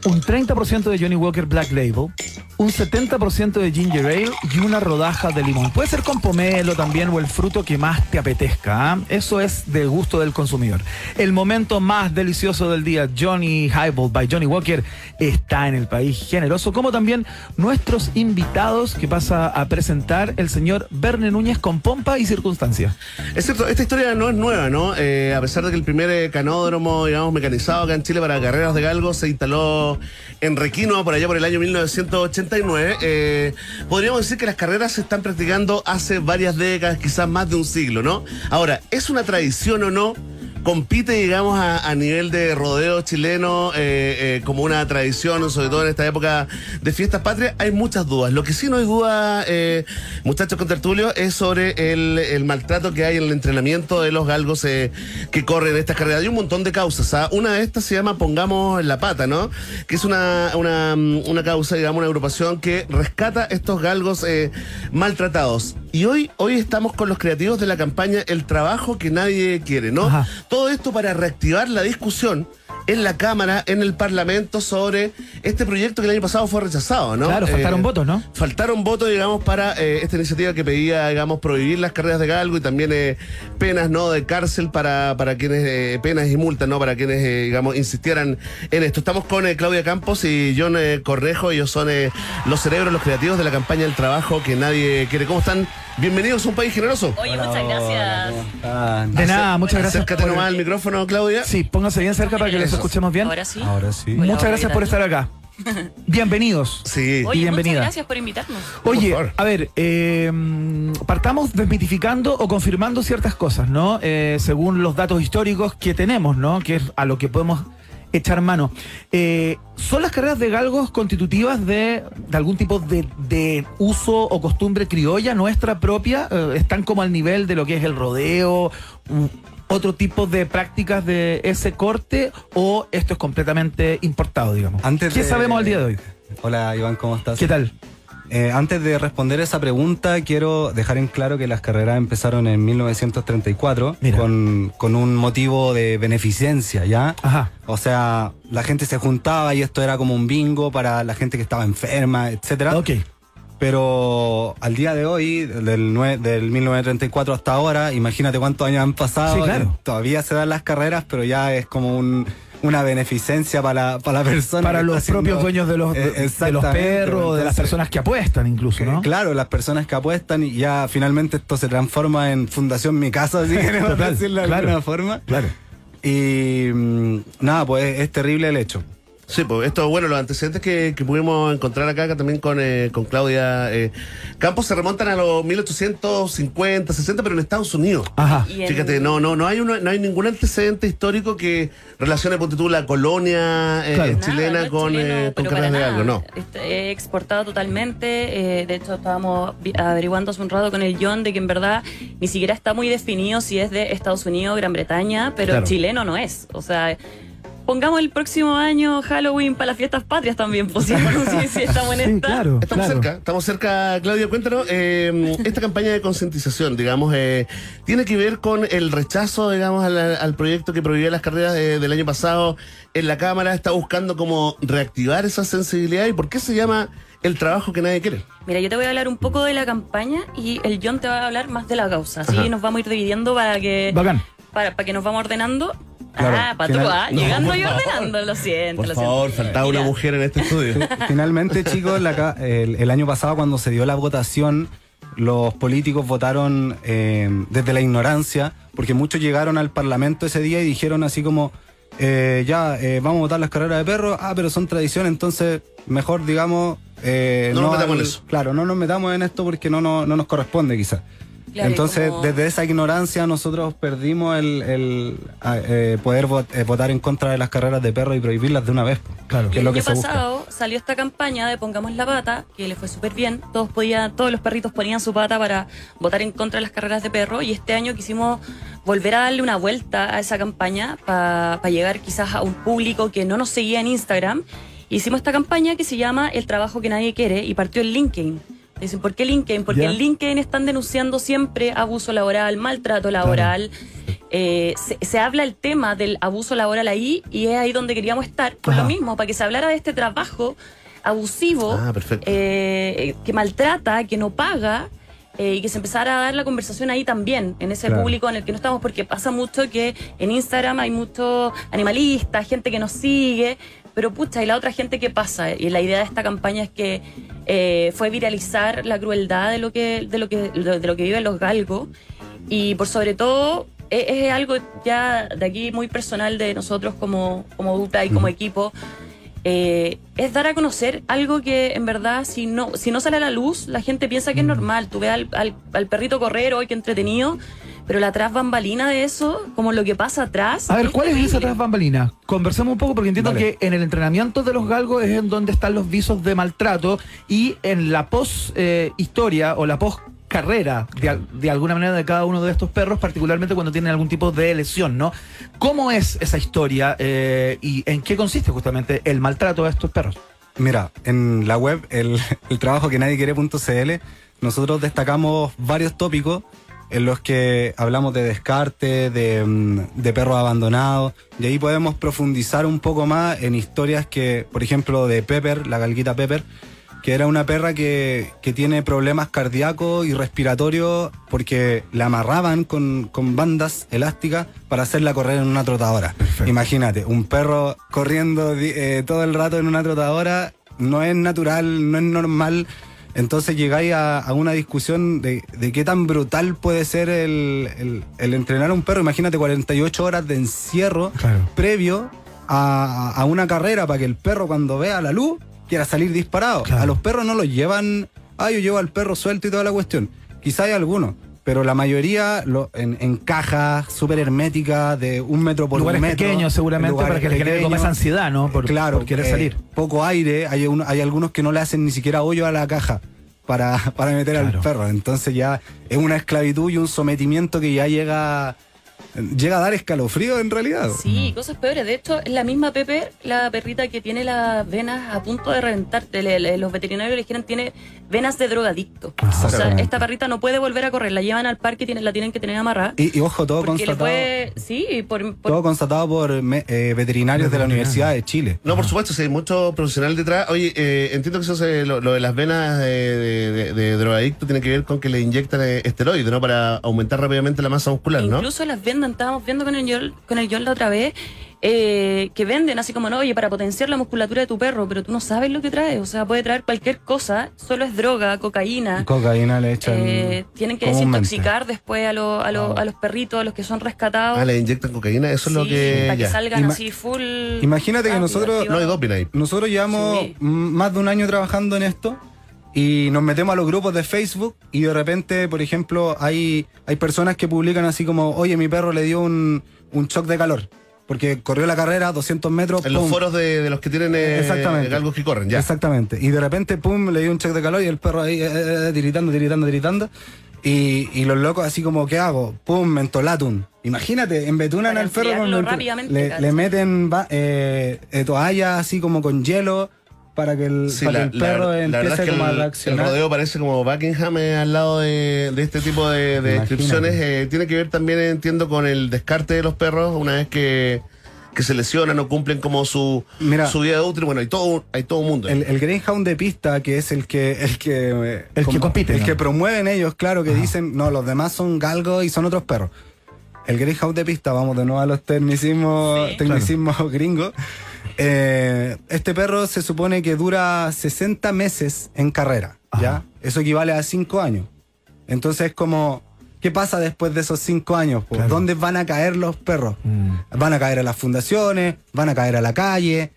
un 30% de Johnny Walker Black Label, un 70% de ginger ale y una rodaja de limón. Puede ser con pomelo también o el fruto que más te apetezca. ¿ah? Eso es del gusto del consumidor. El momento más delicioso del día, Johnny Highball by Johnny Walker, está en el país generoso, como también nuestros invitados que pasa a presentar el señor Verne Núñez con pompa y circunstancia. Es cierto, esta historia no es nueva, ¿no? Eh, a pesar de que el primer eh, canódromo, digamos, mecanizado acá en Chile para carreras de galgos se instaló en Requino por allá por el año 1989, eh, podríamos decir que las carreras se están practicando hace varias décadas, quizás más de un siglo, ¿no? Ahora, ¿es una tradición o no? Compite, digamos, a, a nivel de rodeo chileno eh, eh, como una tradición, sobre todo en esta época de fiestas patrias, hay muchas dudas. Lo que sí no hay duda, eh, muchachos con tertulio, es sobre el, maltrato que hay en el entrenamiento de los galgos eh, que corren estas carreras. Hay un montón de causas. ¿ah? Una de estas se llama Pongamos en la Pata, ¿no? Que es una, una, una causa, digamos, una agrupación que rescata estos galgos maltratados. Y hoy, hoy estamos con los creativos de la campaña El trabajo que nadie quiere, ¿no? Ajá. Todo esto para reactivar la discusión en la Cámara, en el Parlamento, sobre este proyecto que el año pasado fue rechazado, ¿no? Claro, faltaron Eh, votos, ¿no? Faltaron votos, digamos, para eh, esta iniciativa que pedía, digamos, prohibir las carreras de galgo y también eh, penas, ¿no? De cárcel para, para quienes, eh, penas y multas, ¿no? Para quienes, eh, digamos, insistieran en esto. Estamos con eh, Claudia Campos y John eh, Correjo. Ellos son eh, los cerebros, los creativos de la campaña del trabajo que nadie quiere. ¿Cómo están? Bienvenidos a un país generoso. Oye, muchas gracias. De nada, muchas gracias. Acércate por- nomás al micrófono, Claudia. Sí, póngase bien cerca para que les Eso. escuchemos bien. Ahora sí. Ahora sí. Muchas gracias por ¿qué estar acá. Bienvenidos. Sí. Oye, bienvenida. muchas gracias por invitarnos. Oye, a ver, eh, partamos desmitificando o confirmando ciertas cosas, ¿no? Eh, según los datos históricos que tenemos, ¿no? Que es a lo que podemos echar mano. Eh, ¿Son las carreras de galgos constitutivas de, de algún tipo de, de uso o costumbre criolla nuestra propia? Eh, ¿Están como al nivel de lo que es el rodeo? ¿Otro tipo de prácticas de ese corte? ¿O esto es completamente importado, digamos? Antes ¿Qué de- sabemos al día de hoy? Hola Iván, ¿cómo estás? ¿Qué tal? Eh, antes de responder esa pregunta, quiero dejar en claro que las carreras empezaron en 1934 Mira. con, con un motivo de beneficencia, ¿ya? Ajá. O sea, la gente se juntaba y esto era como un bingo para la gente que estaba enferma, etcétera. Ok. Pero al día de hoy, del, del 1934 hasta ahora, imagínate cuántos años han pasado. Sí, claro. eh, Todavía se dan las carreras, pero ya es como un- una beneficencia para la, para la persona. para los haciendo- propios dueños de los, Eh, de los perros, de las personas que apuestan incluso, ¿no? Claro, las personas que apuestan y ya finalmente esto se transforma en Fundación Mi Casa, si queremos decirlo de claro. alguna forma. Claro. Y mm, nada, pues es terrible el hecho. Sí, pues esto, bueno, los antecedentes que, que pudimos encontrar acá, acá también con, eh, con Claudia eh, Campos se remontan a los 1850, 60, pero en Estados Unidos. Ajá. Fíjate, no, no, no hay una, no hay ningún antecedente histórico que relacione, ponte tú, la colonia eh, Claro. Nada, chilena no con, chileno, eh, con carreras de algo, no. Este, He exportado totalmente. eh, de hecho, estábamos averiguando hace un rato con el John de que en verdad ni siquiera está muy definido si es de Estados Unidos o Gran Bretaña, pero Claro. chileno no es. O sea. Pongamos el próximo año Halloween para las fiestas patrias también, pues si, si- estamos en Sí, esta. claro. Estamos claro. cerca, estamos cerca, Claudia, cuéntanos, eh, esta campaña de concientización, digamos, eh, tiene que ver con el rechazo, digamos, al, al proyecto que prohibía las carreras de- del año pasado en la Cámara, está buscando como reactivar esa sensibilidad y por qué se llama el trabajo que nadie quiere. Mira, yo te voy a hablar un poco de la campaña y el John te va a hablar más de la causa. Así Ajá. nos vamos a ir dividiendo para que Bacán. para, para que nos vamos ordenando. Claro, ah, patrúa, final- ah, No, llegando y favor. ordenando, lo siento. Por lo favor, siento. faltaba una mujer en este estudio. Finalmente, chicos, la el, el año pasado cuando se dio la votación, los políticos votaron eh, desde la ignorancia, porque muchos llegaron al Parlamento ese día y dijeron así como, eh, ya, eh, vamos a votar las carreras de perros, ah, pero son tradición, entonces mejor, digamos... eh, No nos metamos en eso. Claro, no nos metamos en esto porque no, no, no nos corresponde quizás. Claro, Entonces, como- desde esa ignorancia nosotros perdimos el, el, eh, poder vot- eh, votar en contra de las carreras de perros y prohibirlas de una vez. Claro. Que Y es el lo año que busca. pasado salió esta campaña de Pongamos la pata, que le fue súper bien. Todos podían, todos los perritos ponían su pata para votar en contra de las carreras de perro. Y este año quisimos volver a darle una vuelta a esa campaña para llegar quizás a un público que no nos seguía en Instagram. Hicimos esta campaña que se llama El trabajo que nadie quiere y partió en LinkedIn. Dicen, ¿por qué LinkedIn? Porque en LinkedIn están denunciando siempre abuso laboral, maltrato laboral. Eh, se, se habla el tema del abuso laboral ahí y es ahí donde queríamos estar. Por Ajá. lo mismo, para que se hablara de este trabajo abusivo, Ah, eh, que maltrata, que no paga. eh, y que se empezara a dar la conversación ahí también, en ese Claro. público en el que no estamos, porque pasa mucho que en Instagram hay muchos animalistas, gente que nos sigue, pero pucha, y la otra gente que pasa. Y la idea de esta campaña es que eh, fue viralizar la crueldad de lo que, de lo que, de lo que viven los galgos. Y por sobre todo, es, es algo ya de aquí muy personal de nosotros como, como dupla y como equipo. eh, es dar a conocer algo que en verdad si no si no sale a la luz la gente piensa que es normal tú ves al, al- al perrito correr hoy que entretenido pero la tras bambalina de eso como lo que pasa atrás A ver, ¿cuál es esa tras bambalina? Conversemos un poco porque entiendo Dale. que en el entrenamiento de los galgos es en donde están los visos de maltrato y en la post eh, historia o la post carrera de alguna manera de cada uno de estos perros, particularmente cuando tienen algún tipo de lesión, ¿no? ¿Cómo es esa historia eh, y en qué consiste justamente el maltrato a estos perros? Mira, en la web, el, el trabajo que nadie quiere.cl, nosotros destacamos varios tópicos en los que hablamos de descarte, de, mm, de perros abandonados, y ahí podemos profundizar un poco más en historias que, por ejemplo, de Pepper, la galguita Pepper, que era una perra que, que tiene problemas cardíacos y respiratorios porque la amarraban con, con bandas elásticas para hacerla correr en una trotadora. Imagínate, un perro corriendo eh, todo el rato en una trotadora no es natural, no es normal. Entonces llegáis a, a una discusión de, de qué tan brutal puede ser el, el- el entrenar a un perro. Imagínate 48 horas de encierro Claro. previo a, a una carrera para que el perro cuando vea la luz quiera salir disparado. Claro. A los perros no los llevan, ah, yo llevo al perro suelto y toda la cuestión. Quizá hay algunos, pero la mayoría lo- en, en cajas súper herméticas de un metro por lugares un metro. pequeños seguramente para que le como esa ansiedad, ¿no? Por, claro, por querer eh, salir. Poco aire, hay, un- hay algunos que no le hacen ni siquiera hoyo a la caja para, para meter Claro. al perro. Entonces ya es una esclavitud y un sometimiento que ya llega, llega a dar escalofrío en realidad. Sí, cosas peores. De hecho, es la misma Pepe, la perrita que tiene las venas a punto de reventar. Le- le- los veterinarios le dijeron tiene venas de drogadicto. o sea, esta perrita no puede volver a correr. La llevan al parque y tienen- la tienen que tener amarrada. Y, y ojo, todo constatado, puede. Sí, por. por- todo constatado por me- eh, veterinarios de la Universidad de Chile. No, por supuesto, sí, hay mucho profesional detrás. Oye, eh, entiendo que eso se- lo, lo de las venas eh, de, de- de drogadicto tiene que ver con que le inyectan eh, esteroides, ¿no? Para aumentar rápidamente la masa muscular, ¿no? Incluso las estábamos viendo con el Yol, con el Yol la otra vez, eh, que venden así como, no, oye, para potenciar la musculatura de tu perro, pero tú no sabes lo que trae. O sea, puede traer cualquier cosa, solo es droga, cocaína. Cocaína le echan. Eh, tienen que comúnmente. desintoxicar después a, lo- a, lo- a los perritos, a los que son rescatados. Ah, le inyectan cocaína, eso es lo que. para que ya. salgan Ima- así full. Imagínate que nosotros- No hay activados. doping ahí. Nosotros llevamos Sí. más de un año trabajando en esto y nos metemos a los grupos de Facebook y de repente, por ejemplo, hay, hay personas que publican así como, oye, mi perro le dio un, un shock de calor. Porque corrió la carrera 200 metros. En los foros de, de los que tienen eh, Exactamente. galgos que corren, ya. Exactamente. Y de repente, pum, le dio un check de calor y el perro ahí eh, eh, eh, tiritando, tiritando, tiritando. Y, y los locos así como, ¿qué hago? Pum, mentolatum. Imagínate, embetunan Para al perro con enfriarlo mentol- rápidamente, le, le meten eh, eh, toalla así como con hielo para que el, Sí, para la, que el la- perro la verdad empiece es que como a el, el reaccionar. rodeo parece como Buckingham eh, al lado de, de este tipo de, de descripciones. eh, tiene que ver también, entiendo, con el descarte de los perros una vez que, que se lesionan o cumplen como su, Mira. su vida útil. Bueno, hay todo, hay todo un mundo. El, el Greyhound de pista, que es el que el que eh, El que compite, el ¿no? que promueven ellos, claro, que dicen, no, los demás son galgos y son otros perros. El Greyhound de pista, vamos de nuevo a los tecnicismos, Sí. tecnicismos gringos. Eh, este perro se supone que dura 60 meses en carrera, ¿ya? Eso equivale a 5 años. Entonces es como, ¿qué pasa después de esos 5 años? Claro. ¿Dónde van a caer los perros? Mm. Van a caer a las fundaciones, van a caer a la calle,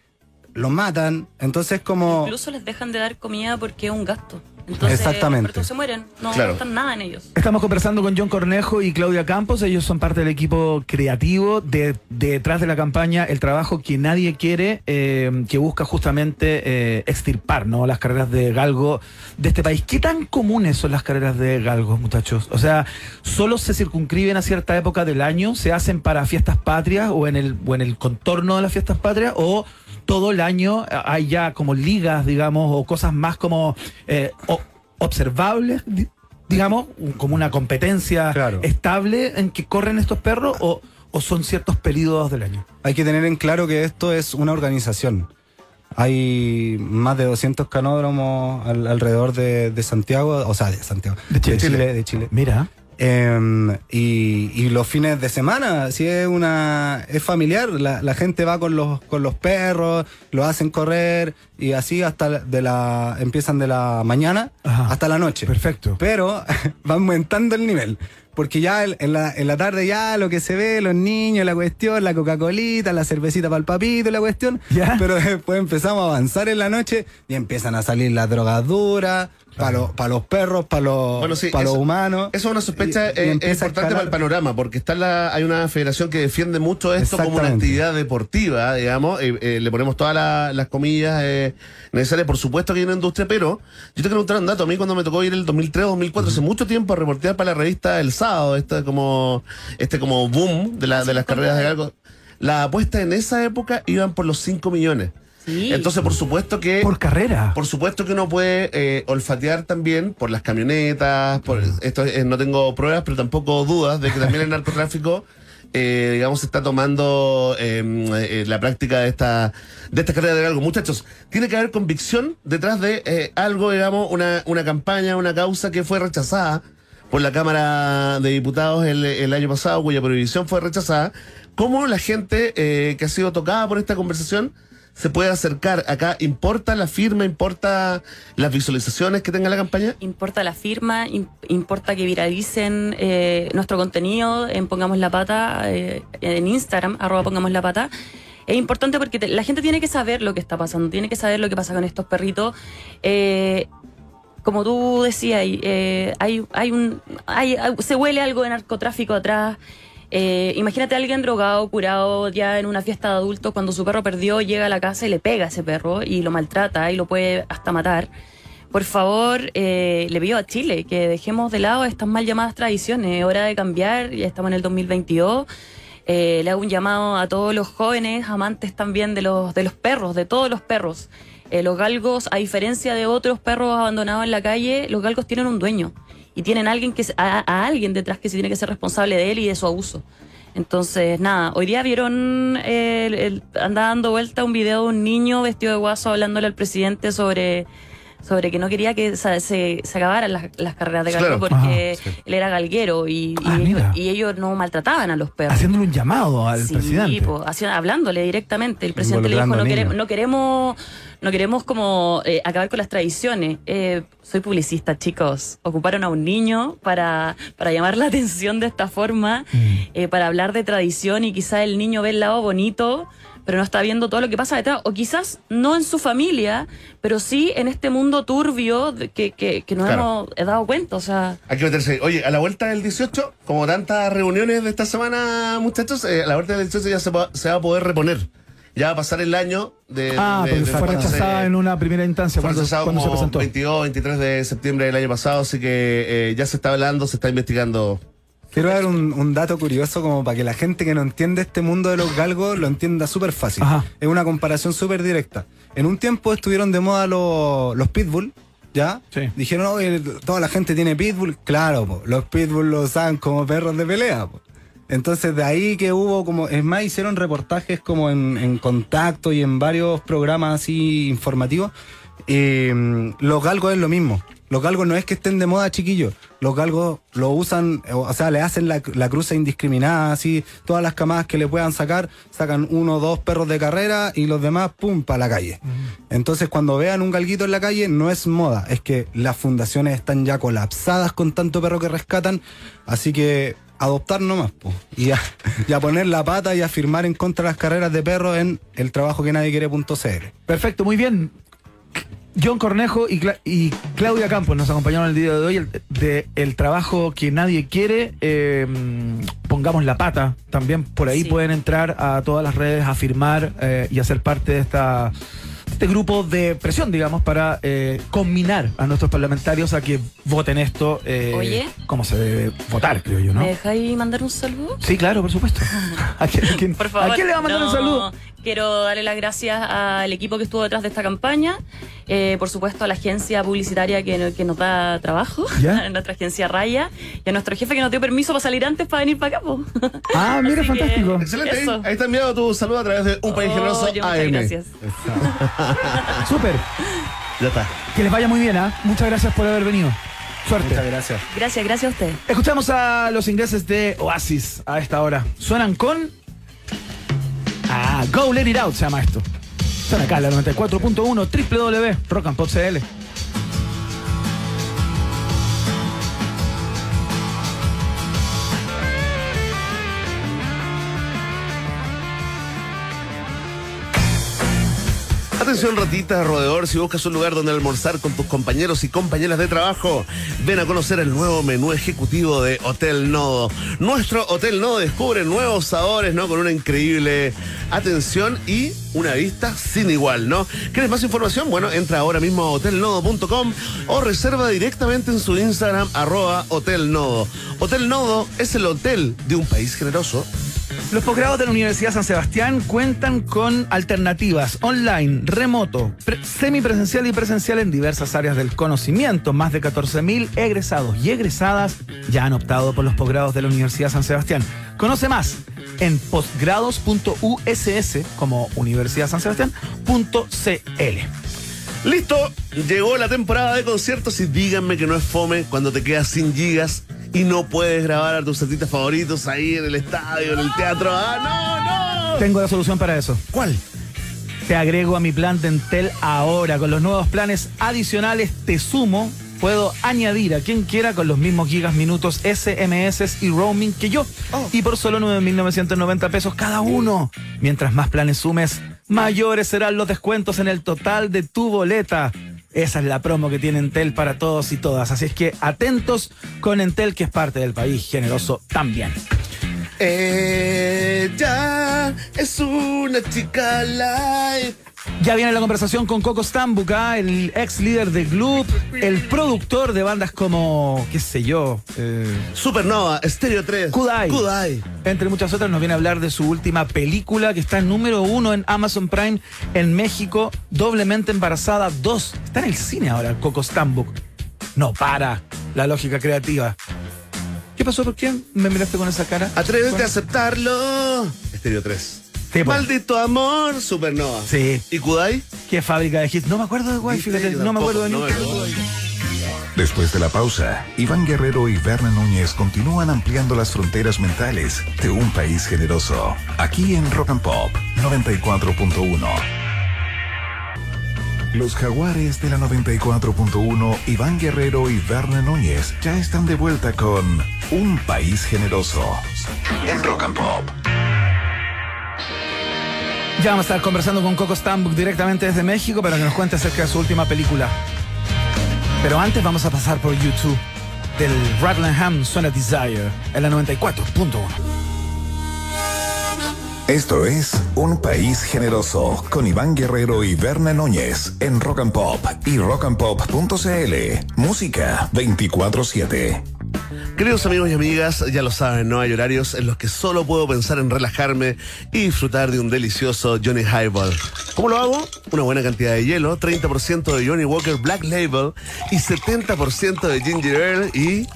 los matan. Entonces como... Incluso les dejan de dar comida porque es un gasto. Entonces, Exactamente. se mueren. No Claro. gastan nada en ellos. Estamos conversando con John Cornejo y Claudia Campos. Ellos son parte del equipo creativo de, detrás de la campaña El trabajo que nadie quiere, eh, que busca justamente eh, extirpar ¿no? las carreras de galgo de este país. ¿Qué tan comunes son las carreras de galgos, muchachos? O sea, ¿solo se circunscriben a cierta época del año? ¿Se hacen para fiestas patrias o en el, o en el contorno de las fiestas patrias? ¿O todo el año hay ya como ligas, digamos, o cosas más como eh, o- observables, di- digamos, como una competencia Claro. estable en que corren estos perros o, o son ciertos periodos del año? Hay que tener en claro que esto es una organización. Hay más de 200 canódromos al- alrededor de, de Santiago, o sea, de Santiago, De Chile. de Chile. Mira. Em, y, y los fines de semana, si es una es familiar, la, la gente va con los con los perros, lo hacen correr y así hasta de la empiezan de la mañana Ajá. hasta la noche. Perfecto. Pero va aumentando el nivel. Porque ya el- en la, en la tarde ya lo que se ve, los niños, la cuestión, la Coca-Colita, la cervecita para el papito, la cuestión. Ya. Pero después empezamos a avanzar en la noche y empiezan a salir las drogas duras, para los, para los perros, para los, Bueno, sí, para los humanos. Eso es una sospecha Y- y eh, importante para el panorama, porque está la, hay una federación que defiende mucho esto como una actividad deportiva, digamos. eh, eh, le ponemos todas la- las comillas eh, necesarias. Por supuesto que hay una industria, pero yo te quiero preguntar un dato. A mí cuando me tocó ir el 2003 2004, hace mucho tiempo, a reportear para la revista El Sábado, este como, este como boom de, la, de las carreras de galgo, las apuestas en esa época iban por los 5 millones. Sí. Entonces, por supuesto que... Por carrera. Por supuesto que uno puede eh, olfatear también por las camionetas, por esto eh, no tengo pruebas, pero tampoco dudas de que también el narcotráfico, eh, digamos, se está tomando eh, eh, la práctica de esta de esta carrera de algo. Muchachos, tiene que haber convicción detrás de eh, algo, digamos, una, una campaña, una causa que fue rechazada por la Cámara de Diputados el, el año pasado, cuya prohibición fue rechazada. ¿Cómo la gente eh, que ha sido tocada por esta conversación se puede acercar? Acá importa la firma, importa las visualizaciones que tenga la campaña. Importa la firma, im- importa que viralicen eh, nuestro contenido en Pongamos la Pata, eh, en Instagram, arroba Pongamos la Pata. Es importante porque te- la gente tiene que saber lo que está pasando, tiene que saber lo que pasa con estos perritos. Eh, como tú decías, eh, hay, hay un, hay- se huele algo de narcotráfico atrás. Eh, imagínate a alguien drogado, curado ya en una fiesta de adultos, cuando su perro perdió, llega a la casa y le pega a ese perro y lo maltrata y lo puede hasta matar. Por favor, eh, le pido a Chile que dejemos de lado estas mal llamadas tradiciones. Es hora de cambiar, ya estamos en el 2022. Eh, le hago un llamado a todos los jóvenes, amantes también de los, de los perros, de todos los perros. Eh, los galgos, a diferencia de otros perros abandonados en la calle, los galgos tienen un dueño y tienen a alguien, que, a, a alguien detrás que se tiene que ser responsable de él y de su abuso. Entonces, nada, hoy día vieron, eh, el- el- andaba dando vuelta un video de un niño vestido de guaso hablándole al presidente sobre, sobre que no quería que se, se, se acabaran las, las carreras de galgo Claro. porque él era galguero y, y Ah, ellos, y ellos no maltrataban a los perros. Haciéndole un llamado al Sí, presidente. po, hablándole directamente. El presidente le dijo, no queremos, no queremos, no queremos como eh, acabar con las tradiciones. Eh, soy publicista, chicos. Ocuparon a un niño para, para llamar la atención de esta forma, eh, para hablar de tradición y quizá el niño ve el lado bonito, pero no está viendo todo lo que pasa detrás. O quizás no en su familia, pero sí en este mundo turbio que, que, que nos Claro. hemos dado cuenta. O sea, Hay que meterse. Oye, a la vuelta del 18, como tantas reuniones de esta semana, muchachos, a la vuelta del 18 ya se, va- se va a poder reponer. Ya va a pasar el año de. Ah, de- porque de fue se- rechazada en una primera instancia Fue cuando, rechazado cuando se como presentó. 22, 23 de septiembre del año pasado, así que eh, ya se está hablando, se está investigando. Quiero dar un, un dato curioso como para que la gente que no entiende este mundo de los galgos lo entienda súper fácil. Ajá. Es una comparación súper directa. En un tiempo estuvieron de moda los, los pitbull, ¿ya? Sí. Dijeron, oye, toda la gente tiene pitbull. Claro, po, los pitbull los usan como perros de pelea. po. Entonces de ahí que hubo como, es más, hicieron reportajes como en, en contacto y en varios programas así informativos. Eh, los galgos es lo mismo. Los galgos no es que estén de moda, chiquillos. Los galgos lo usan, o o sea, le hacen la, la cruza indiscriminada, así, todas las camadas que le puedan sacar, sacan uno o dos perros de carrera y los demás, pum, para la calle. Entonces, cuando vean un galguito en la calle, no es moda, es que las fundaciones están ya colapsadas con tanto perro que rescatan, así que adoptar nomás, po, y, a, y a poner la pata y a firmar en contra de las carreras de perros en el trabajo que nadie quiere.cl. Perfecto, muy bien. John Cornejo y, Cla- y Claudia Campos nos acompañaron el día de hoy el, de el trabajo que nadie quiere. eh, pongamos la pata. También por ahí Sí. pueden entrar a todas las redes a firmar eh, y a ser parte de esta este grupo de presión, digamos, para eh, combinar a nuestros parlamentarios a que voten esto eh, Oye. como se debe votar, creo yo, ¿no? ¿me dejáis mandar un saludo? Sí, claro, por supuesto. ¿A quién, a quién- Por favor. ¿a quién le va a mandar no, un saludo? Quiero darle las gracias al equipo que estuvo detrás de esta campaña, eh, por supuesto a la agencia publicitaria que, no- que nos da trabajo, ¿Ya? a nuestra agencia Raya, y a nuestro jefe que nos dio permiso para salir antes para venir para acá. po. Ah, mira, Así que- fantástico. Excelente. Ahí, Eso. ahí está enviado tu saludo a través de Un País Generoso Oye, muchas AM. gracias. Súper. Ya está. Que les vaya muy bien, ¿ah? Muchas gracias por haber venido. Suerte. Muchas gracias. Gracias, gracias a ustedes. Escuchamos a los ingleses de Oasis a esta hora. Suenan con. Ah, Go Let It Out se llama esto. Suena acá, la 94.1 www Atención ratita, roedor, si buscas un lugar donde almorzar con tus compañeros y compañeras de trabajo, ven a conocer el nuevo menú ejecutivo de Hotel Nodo. Nuestro Hotel Nodo descubre nuevos sabores, ¿no? Con una increíble atención y una vista sin igual, ¿no? ¿Quieres más información? Bueno, entra ahora mismo a hotelnodo.com o reserva directamente en su Instagram, arroba Hotel Nodo. Hotel Nodo es el hotel de un país generoso. Los posgrados de la Universidad San Sebastián cuentan con alternativas online, remoto, pre- semipresencial y presencial en diversas áreas del conocimiento. Más de 14.000 egresados y egresadas ya han optado por los posgrados de la Universidad San Sebastián. Conoce más en posgrados.uss como Universidad San. Listo, llegó la temporada de conciertos y díganme que no es fome cuando te quedas sin gigas y no puedes grabar a tus artistas favoritos ahí en el estadio, en el teatro. ¡Ah, no, no! Tengo la solución para eso. ¿Cuál? Te agrego a mi plan de Entel ahora. Con los nuevos planes adicionales te sumo. Puedo añadir a quien quiera con los mismos gigas, minutos, SMS y roaming que yo. Y por solo 9.990 pesos cada uno. Mientras más planes sumes, mayores serán los descuentos en el total de tu boleta. Esa es la promo que tiene Entel para todos y todas. Así es que atentos con Entel, que es parte del país generoso también. Ella es una chica live. Ya viene la conversación con Coco Stambuk, ¿ah? el ex líder de Gloop, el productor de bandas como, qué sé yo, eh, Supernova, Stereo 3. Kudai. Kudai. entre muchas otras, nos viene a hablar de su última película que está en número uno en Amazon Prime en México, Doblemente Embarazada 2. Está en el cine ahora, Coco Stambuk. No para la lógica creativa. ¿Qué pasó? ¿Por qué me miraste con esa cara? Atrévete a aceptarlo. Stereo 3. Sí, pues. Maldito amor, Supernova. Sí. ¿Y Kudai? ¿Qué fábrica de hits? No me acuerdo de Viste, fíjate. No me acuerdo de ningún no. Después de la pausa, Iván Guerrero y Berna Núñez continúan ampliando las fronteras mentales de un país generoso. Aquí en Rock and Pop 94.1. Los jaguares de la 94.1, Iván Guerrero y Berna Núñez ya están de vuelta con Un País Generoso en Rock and Pop. Ya vamos a estar conversando con Coco Stambuk directamente desde México para que nos cuente acerca de su última película. Pero antes vamos a pasar por YouTube. Del Rutland suena Desire en la 94.1. Esto es Un País Generoso con Iván Guerrero y Berna Núñez en Rock and Pop y rockandpop.cl. Música 24-7. Queridos amigos y amigas, ya lo saben, ¿no? Hay horarios en los que solo puedo pensar en relajarme y disfrutar de un delicioso Johnny Highball. ¿Cómo lo hago? Una buena cantidad de hielo, 30% de Johnny Walker Black Label y 70% de Ginger Ale y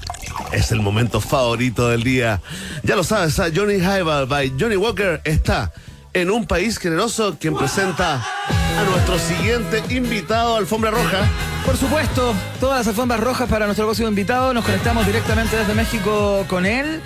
es el momento favorito del día. Ya lo sabes, ¿ah? Johnny Highball by Johnny Walker está en un país generoso quien presenta a nuestro siguiente invitado Alfombra Roja. Por supuesto, todas las alfombras rojas para nuestro próximo invitado. Nos conectamos directamente desde México con él.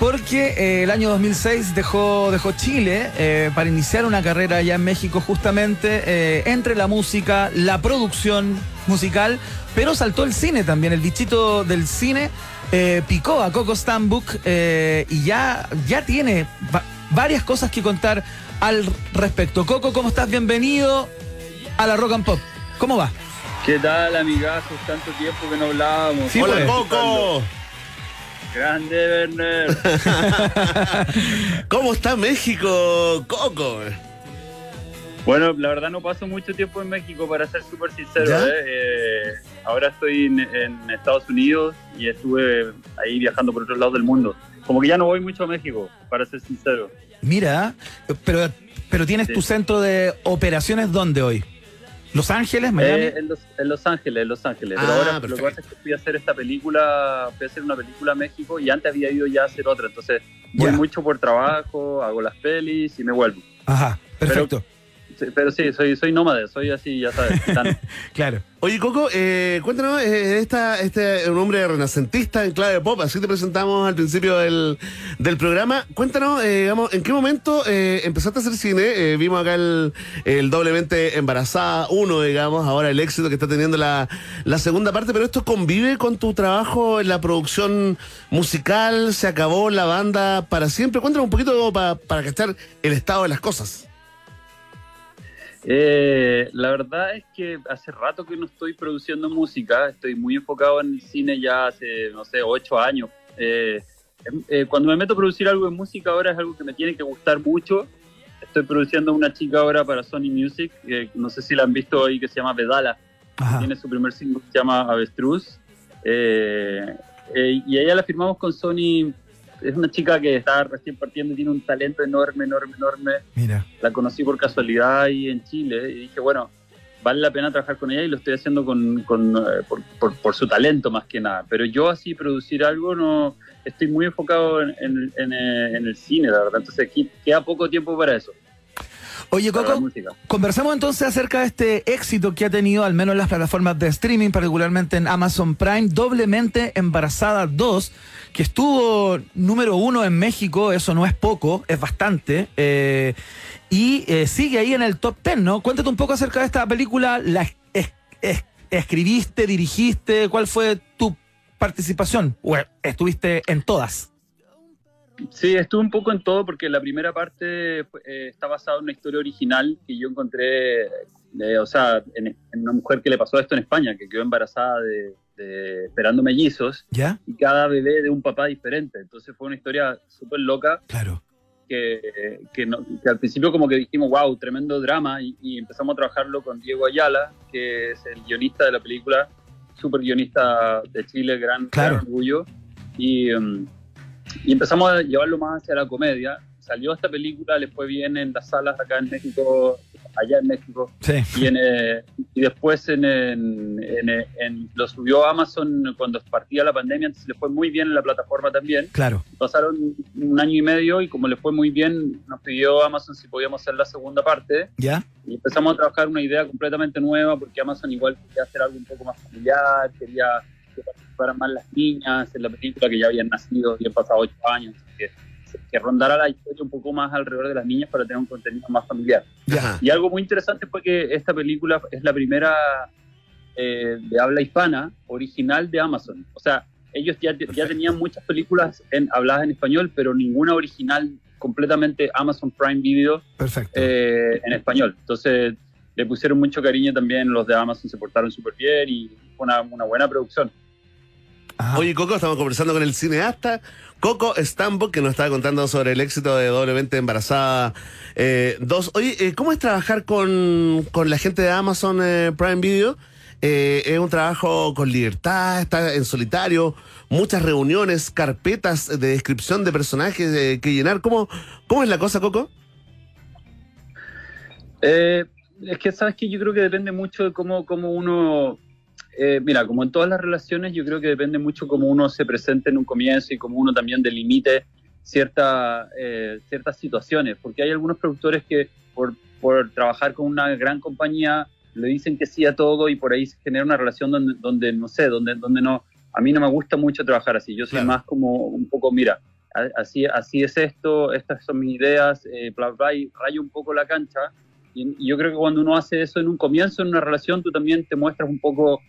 Porque eh, el año 2006 dejó, dejó Chile eh, para iniciar una carrera allá en México justamente eh, entre la música, la producción musical, pero saltó el cine también, el bichito del cine eh, picó a Coco Stambuk eh, y ya, ya tiene va- varias cosas que contar al respecto. Coco, ¿cómo estás? Bienvenido a la Rock and Pop. ¿Cómo va? ¿Qué tal, amigazos? Tanto tiempo que no hablábamos. Sí, Hola pues. Coco. Grande, Werner. ¿Cómo está México, Coco? Bueno, la verdad no paso mucho tiempo en México, para ser súper sincero. ¿eh? Eh, ahora estoy en, en Estados Unidos y estuve ahí viajando por otros lados del mundo. Como que ya no voy mucho a México, para ser sincero. Mira, pero, pero tienes Sí. tu centro de operaciones ¿dónde hoy? ¿Los Ángeles, Miami? Eh, en, los, en Los Ángeles, en Los Ángeles. Ah, Pero ahora lo perfecto. que pasa es que fui a hacer esta película, fui a hacer una película a México y antes había ido ya a hacer otra. Entonces voy Ya. mucho por trabajo, hago las pelis y me vuelvo. Ajá, perfecto. Sí, Pero sí, soy, soy nómade, soy así, ya sabes. Claro. Oye, Coco, eh, cuéntanos, eh, esta, este es un hombre renacentista en clave pop, así te presentamos al principio del, del programa. Cuéntanos, eh, digamos, ¿en qué momento eh, empezaste a hacer cine? Eh, vimos acá el, el doblemente embarazada uno, digamos, ahora el éxito que está teniendo la, la segunda parte, pero esto convive con tu trabajo en la producción musical, se acabó la banda para siempre. Cuéntanos un poquito pa- para cachar el estado de las cosas. Eh, la verdad es que hace rato que no estoy produciendo música, estoy muy enfocado en el cine ya hace, no sé, ocho años. Eh, em- eh, cuando me meto a producir algo de música ahora es algo que me tiene que gustar mucho. Estoy produciendo una chica ahora para Sony Music, no sé si la han visto ahí, que se llama Vedala. Ajá. Tiene su primer single que se llama Avestruz. Eh, y a ella la firmamos con Sony. Es una chica que está recién partiendo y tiene un talento enorme, enorme, enorme Mira. la conocí por casualidad ahí en Chile y dije, bueno, vale la pena trabajar con ella y lo estoy haciendo con, con, eh, por, por- por su talento más que nada. Pero yo así producir algo no estoy muy enfocado en, en- en, eh, en el cine, la verdad. Entonces aquí queda poco tiempo para eso, Oye, Coco, conversamos entonces acerca de este éxito que ha tenido, al menos en las plataformas de streaming, particularmente en Amazon Prime, Doblemente Embarazada 2, que estuvo número uno en México, eso no es poco, es bastante, eh, y eh, sigue ahí en el top 10, ¿no? Cuéntate un poco acerca de esta película, ¿la es- es- escribiste, dirigiste? ¿Cuál fue tu participación? ¿O estuviste en todas? Sí, estuve un poco en todo porque la primera parte fue- eh, está basada en una historia original que yo encontré, eh, o sea, en, en una mujer que le pasó esto en España, que quedó embarazada de, de- esperando mellizos ¿Ya? y cada bebé de un papá diferente. Entonces fue una historia súper loca Claro. que, que, no- que al principio como que dijimos, wow, tremendo drama y, y empezamos a trabajarlo con Diego Ayala, que es el guionista de la película, súper guionista de Chile, gran, Claro. gran orgullo. Y, um, y empezamos a llevarlo más hacia la comedia. Salió esta película, le fue bien en las salas acá en México, allá en México, Sí. y, en, eh, y después en, en- lo subió a Amazon cuando partía la pandemia, entonces le fue muy bien en la plataforma también. Claro. Pasaron un año y medio y como le fue muy bien, nos pidió Amazon si podíamos hacer la segunda parte ¿Ya? y empezamos a trabajar una idea completamente nueva porque Amazon igual quería hacer algo un poco más familiar, quería que participaran más las niñas en la película que ya habían nacido, habían pasado ocho años, que, que rondara la historia un poco más alrededor de las niñas para tener un contenido más familiar. Y algo muy interesante fue que esta película es la primera eh, de habla hispana original de Amazon. O sea, ellos ya, ya tenían muchas películas en, habladas en español, pero ninguna original completamente Amazon Prime Video Perfecto. eh, en español. Entonces le pusieron mucho cariño también, los de Amazon se portaron súper bien y fue una, una buena producción. Ajá. Oye, Coco, estamos conversando con el cineasta Coco Stambo, que nos estaba contando sobre el éxito de Doblemente Embarazada 2. Oye, eh, ¿cómo es trabajar con, con la gente de Amazon eh, Prime Video? Eh, es un trabajo con libertad, está en solitario, muchas reuniones, carpetas de descripción de personajes eh, que llenar. ¿Cómo, ¿Cómo es la cosa, Coco? Eh, es que sabes que yo creo que depende mucho de cómo, cómo uno, eh, mira, como en todas las relaciones, yo creo que depende mucho cómo uno se presente en un comienzo y cómo uno también delimite cierta, eh, ciertas situaciones, porque hay algunos productores que por, por trabajar con una gran compañía le dicen que sí a todo y por ahí se genera una relación donde, donde no sé, donde, donde no, a mí no me gusta mucho trabajar así, yo soy Claro. más como un poco, mira, así, así es esto, estas son mis ideas, eh, bla, bla, y rayo un poco la cancha. Y, y yo creo que cuando uno hace eso en un comienzo, en una relación, tú también te muestras un poco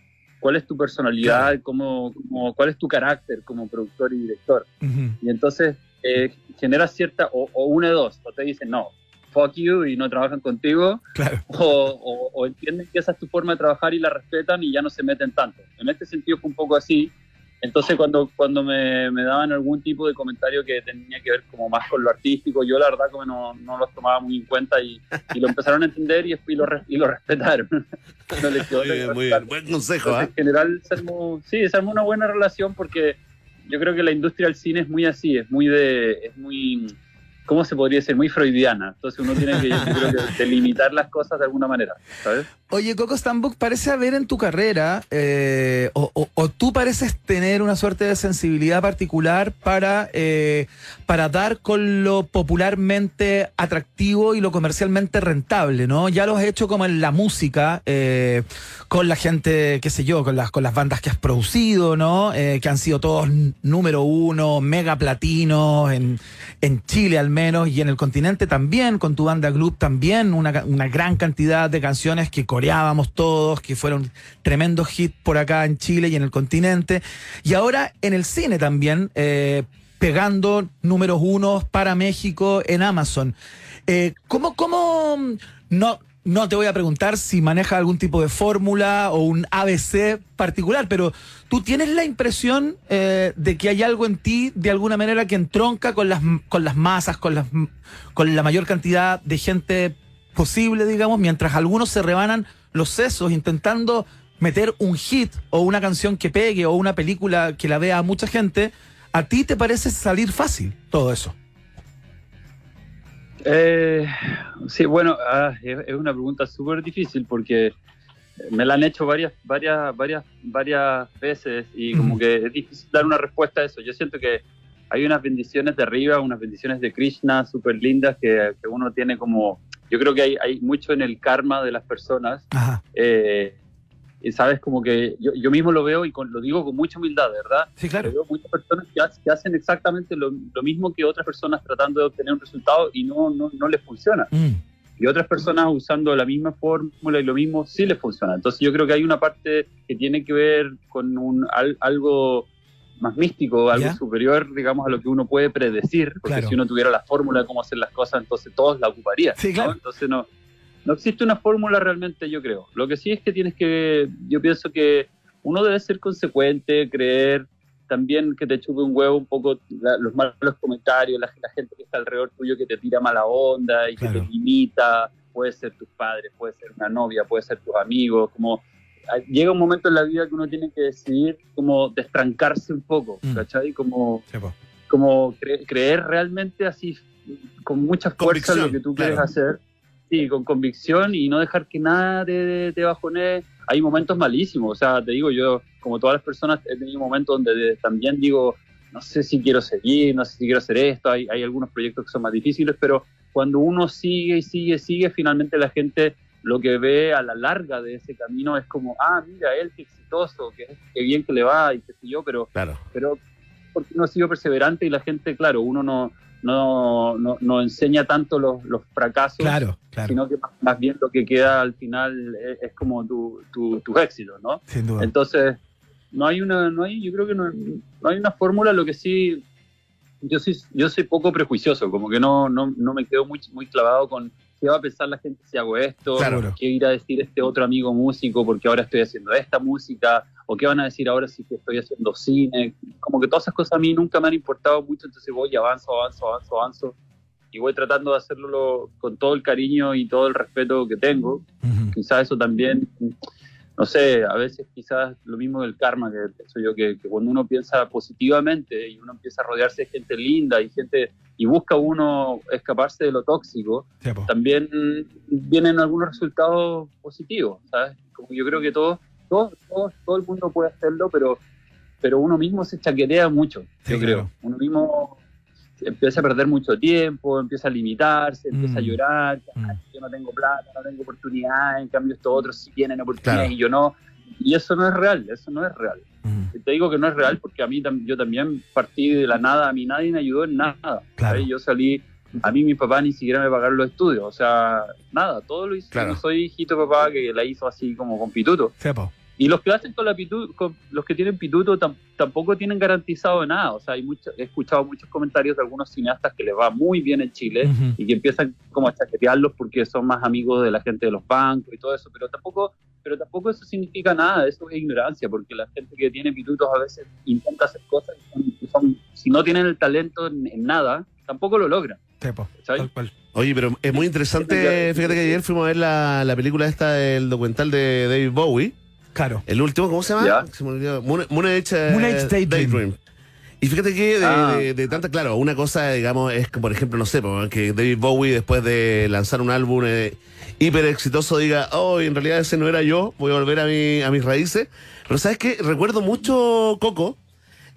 cuál es tu personalidad, cómo, cómo- cuál es tu carácter como productor y director. Ujú. Y entonces eh, genera cierta, o, o una de dos, o te dicen, no, fuck you y no trabajan contigo, Claro. o, o- o entienden que esa es tu forma de trabajar y la respetan y ya no se meten tanto. En este sentido fue un poco así. Entonces cuando, cuando me, me daban algún tipo de comentario que tenía que ver como más con lo artístico, yo la verdad como no, no los tomaba muy en cuenta y, y lo empezaron a entender y, y, lo, y lo respetaron. No les quedó Muy otra bien, que muy respetar. bien. Buen consejo, Entonces, ¿ah? en general, se armó, sí, se armó una buena relación porque yo creo que la industria del cine es muy así, es muy de, es muy, ¿cómo se podría decir? Muy freudiana. Entonces uno tiene que, creo que delimitar las cosas de alguna manera, ¿sabes? Oye, Coco Stambuk, parece haber en tu carrera, eh, o, o- o tú pareces tener una suerte de sensibilidad particular para, eh, para dar con lo popularmente atractivo y lo comercialmente rentable, ¿no? Ya lo has hecho como en la música, eh, con la gente, qué sé yo, con las, con las bandas que has producido, ¿no? Eh, que han sido todos número uno, mega platinos, en, en Chile al menos, y en el continente también, con tu banda Club también, una, gran cantidad de canciones que coreábamos todos, que fueron tremendos hits por acá en Chile y en el continente. Y ahora en el cine también, eh, pegando números unos para México en Amazon. Eh, ¿Cómo, cómo, no, no te voy a preguntar si maneja algún tipo de fórmula o un ABC particular, pero tú tienes la impresión eh, de que hay algo en ti de alguna manera que entronca con las, con las masas, con, las, con la mayor cantidad de gente posible, digamos, mientras algunos se rebanan los sesos intentando meter un hit o una canción que pegue o una película que la vea mucha gente, ¿a ti te parece salir fácil todo eso? Eh, sí, bueno, ah, es, una pregunta súper difícil porque me la han hecho varias, varias, varias, varias veces y como que es difícil dar una respuesta a eso. Yo siento que hay unas bendiciones de arriba, unas bendiciones de Krishna súper lindas que, que uno tiene como, yo creo que hay, hay mucho en el karma de las personas. Ajá. eh, sabes, como que yo, yo mismo lo veo y con- lo digo con mucha humildad, ¿verdad? Sí, claro. Yo veo muchas personas que, ha- que hacen exactamente lo, lo mismo que otras personas tratando de obtener un resultado y no, no, no les funciona. Mm, Y otras personas usando la misma fórmula y lo mismo sí les funciona. Entonces yo creo que hay una parte que tiene que ver con un, al- algo más místico, algo ¿Ya? superior, digamos, a lo que uno puede predecir, porque Claro. si uno tuviera la fórmula de cómo hacer las cosas, entonces todos la ocuparían. Sí, ¿no? claro. Entonces no, no existe una fórmula realmente, yo creo. Lo que sí es que tienes que, yo pienso que uno debe ser consecuente, creer también que te chupe un huevo un poco la- los malos comentarios, la, la gente que está alrededor tuyo que te tira mala onda y que te limita, puede ser tus padres, puede ser una novia, puede ser tus amigos, como ah, llega un momento en la vida que uno tiene que decidir como destrancarse un poco, Mm. ¿cachai? Como, sí, como cre- creer realmente así con mucha fuerza Convicción, lo que tú quieres claro. hacer, sí, con convicción y no dejar que nada te, te bajonee. Hay momentos malísimos, o sea, te digo, yo, como todas las personas, he tenido momentos donde de- también digo, no sé si quiero seguir, no sé si quiero hacer esto, hay, hay algunos proyectos que son más difíciles, pero cuando uno sigue y sigue, sigue, finalmente la gente lo que ve a la larga de ese camino es como, ah, mira, él qué exitoso, qué, qué bien que le va y qué sé yo, pero Claro. pero porque uno ha sido perseverante y la gente, claro, uno no, no, no, no enseña tanto los, los fracasos, Claro, claro, sino que más, más bien lo que queda al final es, es como tu, tu, tus éxitos, ¿no? sin duda. Entonces, no hay una, no hay, yo creo que no, no hay una fórmula, lo que sí, yo soy, yo soy poco prejuicioso, como que no, no, no me quedo muy, muy clavado con qué va a pensar la gente si hago esto, Claro. qué irá a decir este otro amigo músico porque ahora estoy haciendo esta música, o qué van a decir ahora si estoy haciendo cine, como que todas esas cosas a mí nunca me han importado mucho, entonces voy y avanzo, avanzo, avanzo, avanzo, y voy tratando de hacerlo lo- con todo el cariño y todo el respeto que tengo, Ujú. quizás eso también, no sé, a veces quizás lo mismo del karma, que pienso yo, que, que cuando uno piensa positivamente y uno empieza a rodearse de gente linda y gente y busca uno escaparse de lo tóxico, Sí, también vienen algunos resultados positivos, ¿sabes? Como yo creo que todo, todo, todo, todo el mundo puede hacerlo, pero, pero uno mismo se chaquetea mucho, Sí, yo claro. creo. Uno mismo empieza a perder mucho tiempo, empieza a limitarse, empieza a Mm. llorar, Mm. "Ay, yo no tengo plata, no tengo oportunidad, en cambio estos otros sí tienen oportunidades Claro. y yo no. Y eso no es real, eso no es real. Y Te digo que no es real porque a mí yo también partí de la nada, a mí nadie me ayudó en nada. Claro. Yo salí, a mí mi papá ni siquiera me pagaron los estudios, o sea, nada, todo lo hice. Claro. Yo soy hijito papá que la hizo así como con pituto. Y los que hacen con la pituto, con los que tienen pituto tam- tampoco tienen garantizado nada. O sea, hay mucho, he escuchado muchos comentarios de algunos cineastas que les va muy bien en Chile y que empiezan como a chaquetearlos porque son más amigos de la gente de los bancos y todo eso, pero tampoco, pero tampoco eso significa nada, eso es ignorancia, porque la gente que tiene pitutos a veces intenta hacer cosas y son, son- si no tienen el talento en, en nada, tampoco lo logran. Oye, pero es muy interesante. Fíjate que ayer fuimos a ver la, la película esta del documental de David Bowie. Claro. El último, ¿cómo se llama? Se me olvidó. Moon, eh, Age Daydream. Y fíjate que de, Ah. de- de tanta, claro, una cosa, digamos, es que, por ejemplo, no sé, po, que David Bowie después de lanzar un álbum eh, hiper exitoso diga, oh, en realidad ese no era yo, voy a volver a, mi, a mis raíces. Pero sabes qué, recuerdo mucho, Coco,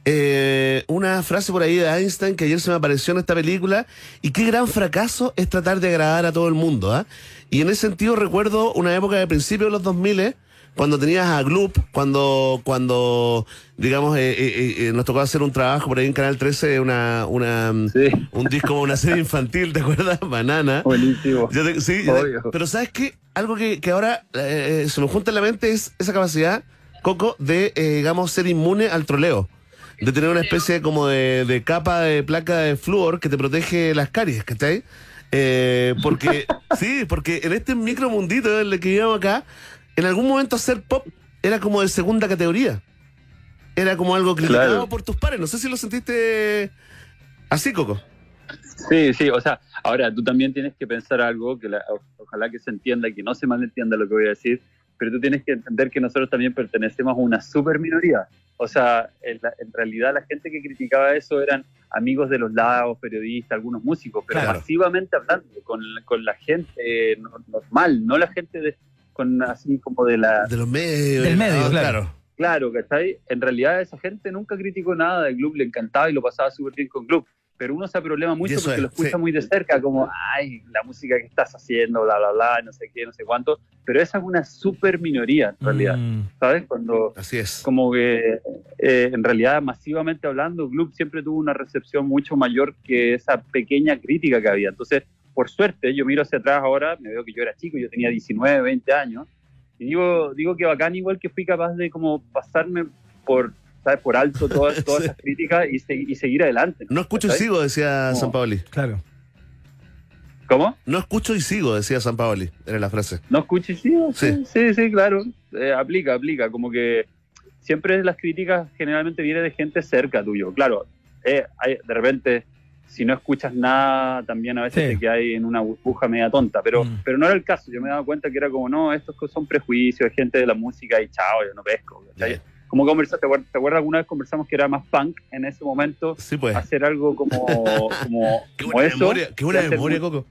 eh, una frase por ahí de Einstein que ayer se me apareció en esta película y qué gran fracaso es tratar de agradar a todo el mundo. ¿ah? Y en ese sentido recuerdo una época de principios de los 2000 cuando tenías a Gloop, cuando, cuando digamos, eh, eh, eh, nos tocó hacer un trabajo por ahí en Canal 13, una, una, Sí. un disco, una serie infantil, ¿te acuerdas? Banana. Buenísimo. Yo te- sí, te- Obvio. pero ¿sabes qué? Algo que, que ahora eh, se me junta en la mente es esa capacidad, Coco, de, eh, digamos, ser inmune al troleo. De tener una especie como de, de capa de placa de flúor que te protege las caries, ¿cachai? Eh, porque, sí, porque en este micromundito en el que vivimos acá, en algún momento hacer pop era como de segunda categoría. Era como algo criticado Claro. por tus pares. No sé si lo sentiste así, Coco. Sí, sí, o sea, ahora tú también tienes que pensar algo, que la- ojalá que se entienda, que no se malentienda lo que voy a decir, pero tú tienes que entender que nosotros también pertenecemos a una super minoría. O sea, en, la- en realidad la gente que criticaba eso eran amigos de los lados, periodistas, algunos músicos, pero Claro. masivamente hablando, con, con la gente eh, no- normal, no la gente de, con así como de la... De los medios. Del medio, ah, claro. Claro, ¿cachai? En realidad esa gente nunca criticó nada del club, le encantaba y lo pasaba súper bien con club. Pero uno se problema mucho porque es, lo escucha sí. muy de cerca, como, ay, la música que estás haciendo, bla, bla, bla, no sé qué, no sé cuánto. Pero esa es una súper minoría, en realidad, Mm. ¿sabes? Cuando, Así es. como que, eh, en realidad, masivamente hablando, Club siempre tuvo una recepción mucho mayor que esa pequeña crítica que había. Entonces, por suerte, yo miro hacia atrás ahora, me veo que yo era chico, yo tenía 19, 20 años, y digo, digo que bacán igual que fui capaz de como pasarme por, ¿sabes? Por alto todas, todas Sí. esas críticas y, se- y seguir adelante. No escucho y sigo, decía No. San Paoli. Claro. ¿Cómo? No escucho y sigo, decía San Paoli. Era la frase. ¿No escucho y sigo? Sí. Sí, sí, sí, claro. Eh, aplica, aplica. Como que siempre las críticas generalmente vienen de gente cerca tuyo. Claro, eh, hay- de repente, si no escuchas nada, también a veces Sí. te quedas en una burbuja media tonta. Pero, Mm. pero no era el caso. Yo me daba cuenta que era como, no, estos son prejuicios, gente de la música y chao, yo no pesco. Como conversa, ¿te acuerdas, ¿te acuerdas alguna vez conversamos que era más punk en ese momento? Sí, pues. Hacer algo como, como, Qué como buena eso. memoria, qué buena hacer memoria, Coco.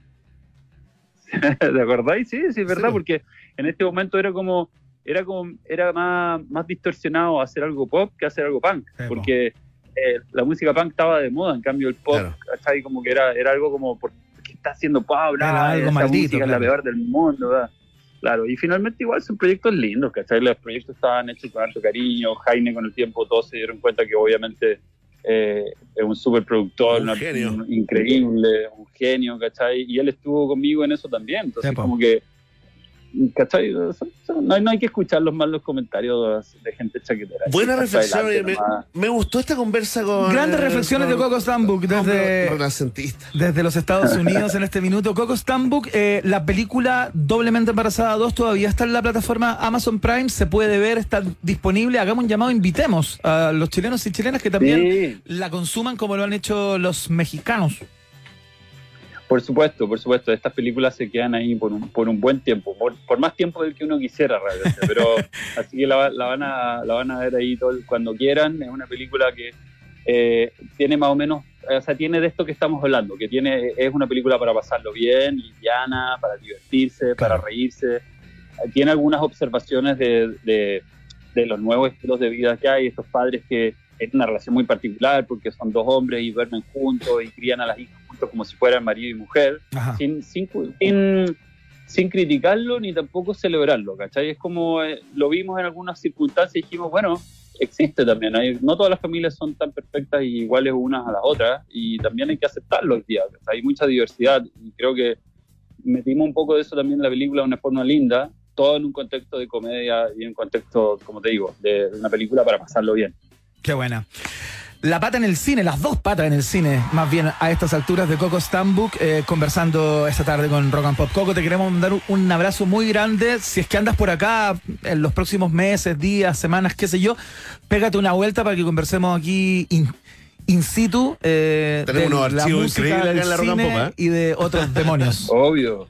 ¿Te acordáis? Sí, sí, es verdad, porque en este momento era como, era como, era más, más distorsionado hacer algo pop que hacer algo punk, Sí, po. Eh, la música punk estaba de moda, en cambio el pop, Claro. ¿cachai? Como que era, era algo como, ¿por qué está haciendo? Era Bla, algo maldito, música es la claro. peor del mundo, ¿verdad? Claro, y finalmente igual son proyectos lindos, ¿cachai? Los proyectos estaban hechos con harto cariño, Jaime con el tiempo todos se dieron cuenta que obviamente eh, es un súper productor, Un genio. un- increíble, un genio, ¿cachai? Y él estuvo conmigo en eso también, entonces como que, ¿cachai? Son- son- no, hay- no hay que escuchar los malos comentarios de gente chaquetera. Buena reflexión. adelante Me, gustó esta conversa con. Grandes reflexiones de Coco Stambuk desde, desde los Estados Unidos en este minuto. Coco Stambuk, eh, la película Doblemente Embarazada 2 todavía está en la plataforma Amazon Prime, se puede ver, está disponible. Hagamos un llamado, invitemos a los chilenos y chilenas que también Sí. la consuman como lo han hecho los mexicanos. Por supuesto, por supuesto, estas películas se quedan ahí por un, por un buen tiempo, por, por más tiempo del que uno quisiera realmente, pero así que la, la van a, la van a ver ahí todo, el- cuando quieran, es una película que eh, tiene más o menos, o sea, tiene de esto que estamos hablando, que tiene, es una película para pasarlo bien, liviana, para divertirse, para reírse, tiene algunas observaciones de, de, de los nuevos estilos de vida que hay, estos padres que es una relación muy particular porque son dos hombres y duermen juntos y crían a las hijas juntos como si fueran marido y mujer, Ajá. sin, sin, sin, sin criticarlo ni tampoco celebrarlo, ¿cachai? Es como eh, lo vimos en algunas circunstancias y dijimos, bueno, existe también, hay, no todas las familias son tan perfectas y iguales unas a las otras y también hay que aceptarlo hoy día, ¿cachai? hay mucha diversidad y creo que metimos un poco de eso también en la película de una forma linda, todo en un contexto de comedia y en un contexto, como te digo, de una película para pasarlo bien. Qué buena. La pata en el cine, las dos patas en el cine, más bien a estas alturas de Coco Stambuk, eh, conversando esta tarde con Rock and Pop. Coco, te queremos mandar un- abrazo muy grande. Si es que andas por acá en los próximos meses, días, semanas, qué sé yo, pégate una vuelta para que conversemos aquí in, in situ eh, Tenemos de unos la archivos música, increíbles del en la Rock and cine Pop, ¿eh? y de otros demonios. Obvio.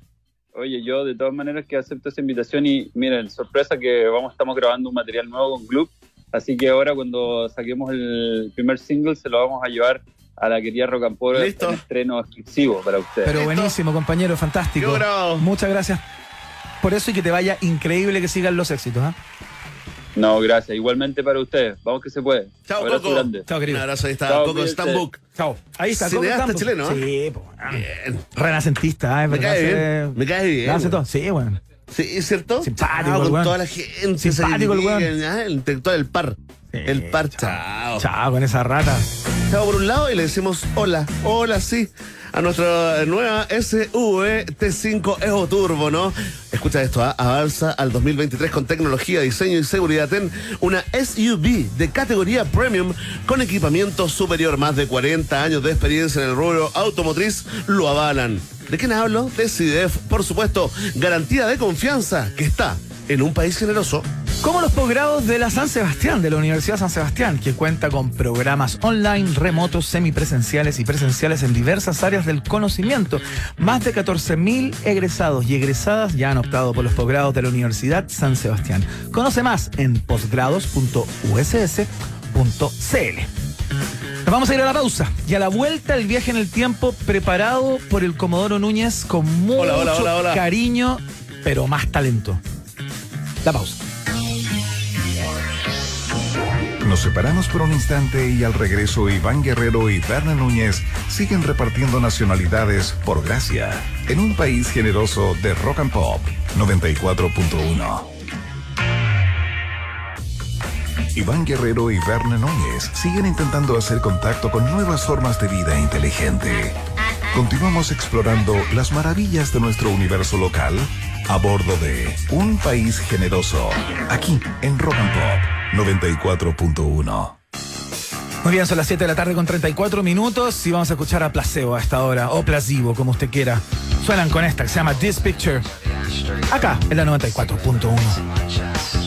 Oye, yo de todas maneras que acepto esa invitación y miren, sorpresa que vamos, estamos grabando un material nuevo con Gloop Así que ahora cuando saquemos el primer single se lo vamos a llevar a la querida Rock and Pop Listo. en estreno exclusivo para ustedes. Pero buenísimo, compañero, fantástico. Bravo. Muchas gracias por eso y que te vaya increíble que sigan los éxitos. ¿ah? No, gracias. Igualmente para ustedes. Vamos que se puede. Chao, Abrazo Coco. grande. Chao, Un querido. abrazo, ahí está Chao, Coco. Stambuk. Chao. Ahí está. Coco Campos. chileno, ¿eh? Sí, po, ah. Bien. Renacentista, ¿eh? Me cae hace- bien. Me cae bien. Hace todo. Sí, bueno. Sí, ¿cierto? Simpático Ah, el con toda la gente. Simpático el weón. el, el intelectual, el par. Sí, el par, chao. Chao, con esa rata. Chao por un lado y le decimos hola, hola sí, a nuestra nueva SUV T5 Evo Turbo, ¿no? Escucha esto, ¿ah? avanza al 2023 con tecnología, diseño y seguridad en una SUV de categoría premium con equipamiento superior. Más de 40 años de experiencia en el rubro automotriz lo avalan. ¿De quién hablo? De CIDEF, por supuesto, garantía de confianza que está en un país generoso. Como los posgrados de la San Sebastián, de la Universidad San Sebastián, que cuenta con programas online, remotos, semipresenciales y presenciales en diversas áreas del conocimiento. Más de 14.000 egresados y egresadas ya han optado por los posgrados de la Universidad San Sebastián. Conoce más en posgrados.uss.cl. Nos vamos a ir a la pausa y a la vuelta el viaje en el tiempo preparado por el Comodoro Núñez con mucho Hola, hola, hola, hola. cariño, pero más talento. La pausa. Nos separamos por un instante y al regreso Iván Guerrero y Berna Núñez siguen repartiendo nacionalidades por gracia en un país generoso de rock and pop 94.1. Iván Guerrero y Berna Núñez siguen intentando hacer contacto con nuevas formas de vida inteligente. Continuamos explorando las maravillas de nuestro universo local a bordo de Un País Generoso, aquí en Rock and Pop 94.1. Muy bien, son las 7 de la tarde con 34 minutos y vamos a escuchar a Placebo a esta hora, o Placebo, como usted quiera. Suenan con esta que se llama This Picture. Acá, en la 94.1.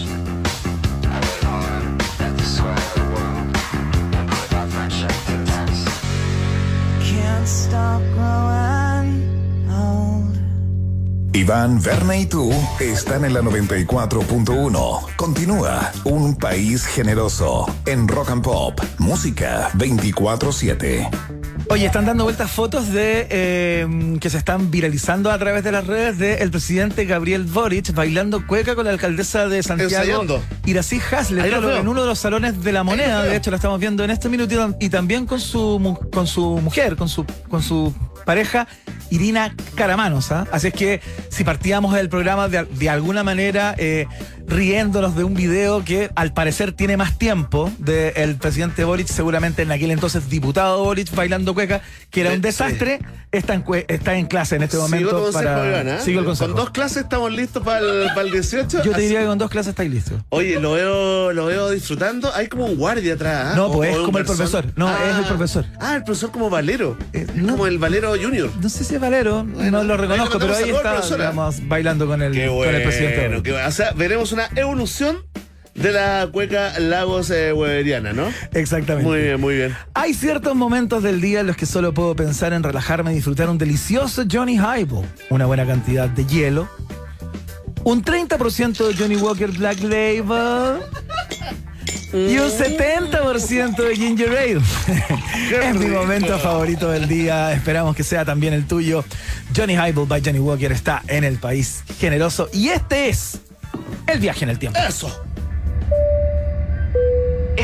Iván, Berna y tú están en la 94.1. Continúa Un País Generoso en Rock and Pop, música 24-7. Oye, están dando vueltas fotos de eh, que se están viralizando a través de las redes del presidente Gabriel Boric bailando cueca con la alcaldesa de Santiago. Irací Hasler, claro, en uno de los salones de la moneda. De hecho, la estamos viendo en este minuto y tam- y también con su con su mujer, con su con su pareja Irina Caramanos. ¿ah? Así es que si partíamos del programa de, de alguna manera eh, riéndonos de un video que al parecer tiene más tiempo del presidente Boric, seguramente en aquel entonces diputado Boric bailando cueca, que era un desastre, está, en, está en clase en este momento. para, Iván, ¿ah? Sigo el consejo. Con dos clases estamos listos para el, para el 18. Yo te diría que con dos clases estáis listos. Oye, lo veo, lo veo disfrutando. Hay como un guardia atrás. ¿ah? No, pues, o es como el profesor. No, es el profesor. Ah, el profesor como Valero. Eh, Es no. Como el Valero Junior. No sé si es Valero, no lo reconozco, pero ahí está, digamos, bailando con el, con el presidente. Boric. qué bueno. O sea, veremos una evolución de la cueca Lagos eh, Weberiana, ¿no? Exactamente. Muy bien, muy bien. Hay ciertos momentos del día en los que solo puedo pensar en relajarme y disfrutar un delicioso Johnny Highball, una buena cantidad de hielo, un 30% de Johnny Walker Black Label y un 70% de Ginger Ale. es mi momento favorito del día, esperamos que sea también el tuyo. Johnny Highball by Johnny Walker está en el país generoso y este es el viaje en el tiempo. Eso.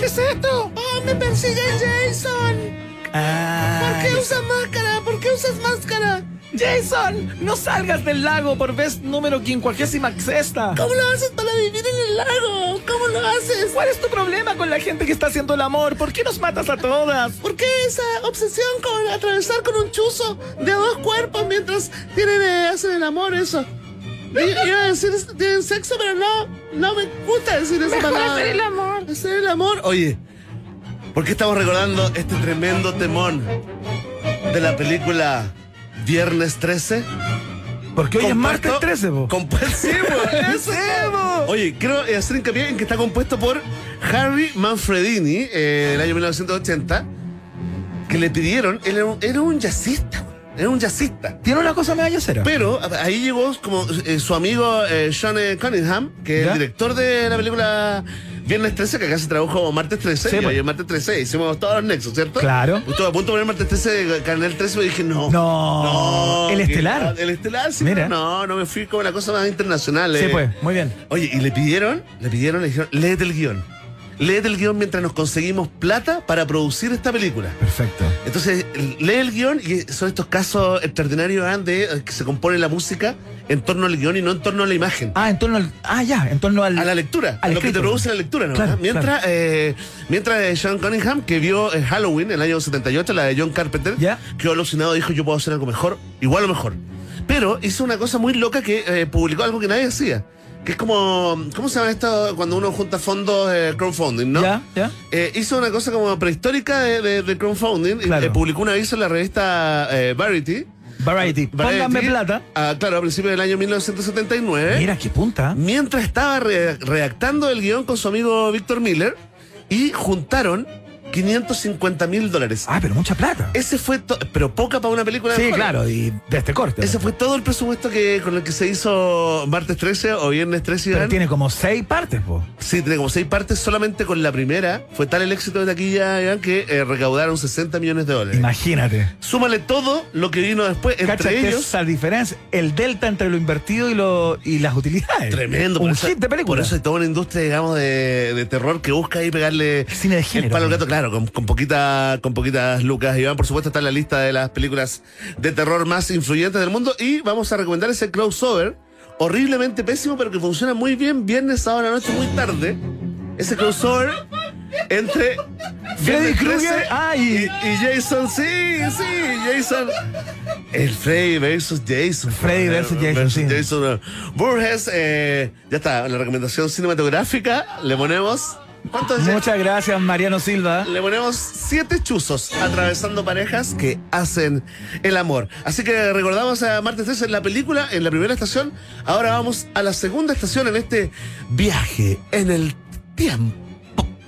¿Qué es esto? ¡Oh, me persigue Jason! ¿Por qué usas máscara? ¿Por qué usas máscara? Jason, no salgas del lago por vez número quincuagésima sexta. ¿Cómo lo haces para vivir en el lago? ¿Cómo lo haces? ¿Cuál es tu problema con la gente que está haciendo el amor? ¿Por qué nos matas a todas? ¿Por qué esa obsesión con atravesar con un chuzo de dos cuerpos mientras tienen, eh, hacen el amor? Eso. Iba a decir, tienen sexo, pero no, no me gusta decir esa palabra. hacer el amor. Hacer el amor. Oye, ¿por qué estamos recordando este tremendo temón de la película Viernes 13? Porque hoy es martes Compuesto- 13, po. Compuesto, sí, eso. Oye, quiero hacer hincapié en que está compuesto por Harry Manfredini, eh, del año 1980, que le pidieron, él era un, era un jazzista, era un jazzista. Tiene una cosa media yacera. Pero ahí llegó como eh, su amigo eh, Sean eh, Cunningham, que es el director de la película Viernes 13, que acá se tradujo martes 13. Sí, y pues. martes 13, hicimos todos los nexos, ¿cierto? Claro. Estuve a punto de poner martes 13 de Canal 13, pero dije no. No. El que- estelar. El estelar, sí. Mira. No, no me fui con la cosa más internacional. Sí, eh. pues, muy bien. Oye, y le pidieron, le pidieron, le dijeron, léete el guion. Léete el guion mientras nos conseguimos plata para producir esta película. Perfecto. Entonces, lee el guion y son estos casos extraordinarios de eh, que se compone la música en torno al guion y no en torno a la imagen. Ah, en torno al. Ah, ya, en torno al. A la lectura, a lo que te produce la lectura, ¿no? Claro. Mientras, claro. eh, mientras eh, Sean Cunningham, que vio Halloween el año 78, la de John Carpenter, Ya. quedó alucinado, dijo yo puedo hacer algo mejor, igual o mejor. Pero hizo una cosa muy loca que eh, publicó algo que nadie hacía. Que es como, ¿cómo se llama esto cuando uno junta fondos eh, crowdfunding, no? Ya, ya. Eh, hizo una cosa como prehistórica de, de- de crowdfunding. y, eh, publicó un aviso en la revista eh, Variety. Variety. Pónganme Variety, plata. ah, claro, a principios del año 1979. Mira, qué punta. Mientras estaba re- redactando el guion con su amigo Víctor Miller y juntaron 550 mil dólares. Ah, pero mucha plata. Ese fue, pero poca para una película de Sí, Hollywood. claro, y de este corte. Ese fue todo el presupuesto que con el que se hizo martes 13 o viernes 13. Pero tiene como seis partes, po. Sí, tiene como seis partes. Solamente con la primera fue tal el éxito de taquilla Iván, que eh, recaudaron 60 millones de dólares. Imagínate. Súmale todo lo que vino después, entre Cáchate ellos. esa diferencia, el delta entre lo invertido y lo y las utilidades. Tremendo. Un hit de película. Por eso hay toda una industria, digamos, de, de terror que busca ahí pegarle Cine de el género. palo al gato, claro, con, con, poquita, con poquitas lucas. Iván, por supuesto, está en la lista de las películas de terror más influyentes del mundo. Y vamos a recomendar ese crossover, horriblemente pésimo, pero que funciona muy bien viernes, sábado la noche, muy tarde. Ese crossover entre Freddy Viernes 13 Krueger, ah, y- y Jason, sí, sí, Jason. El Freddy versus Jason. Freddy versus Jason, sí. Jason. Burgess, eh, ya está, la recomendación cinematográfica, le ponemos. Muchas gracias, Mariano Silva. Le ponemos siete chuzos atravesando parejas que hacen el amor. Así que recordamos a Martes 13 en la película, en la primera estación. Ahora vamos a la segunda estación en este viaje en el tiempo.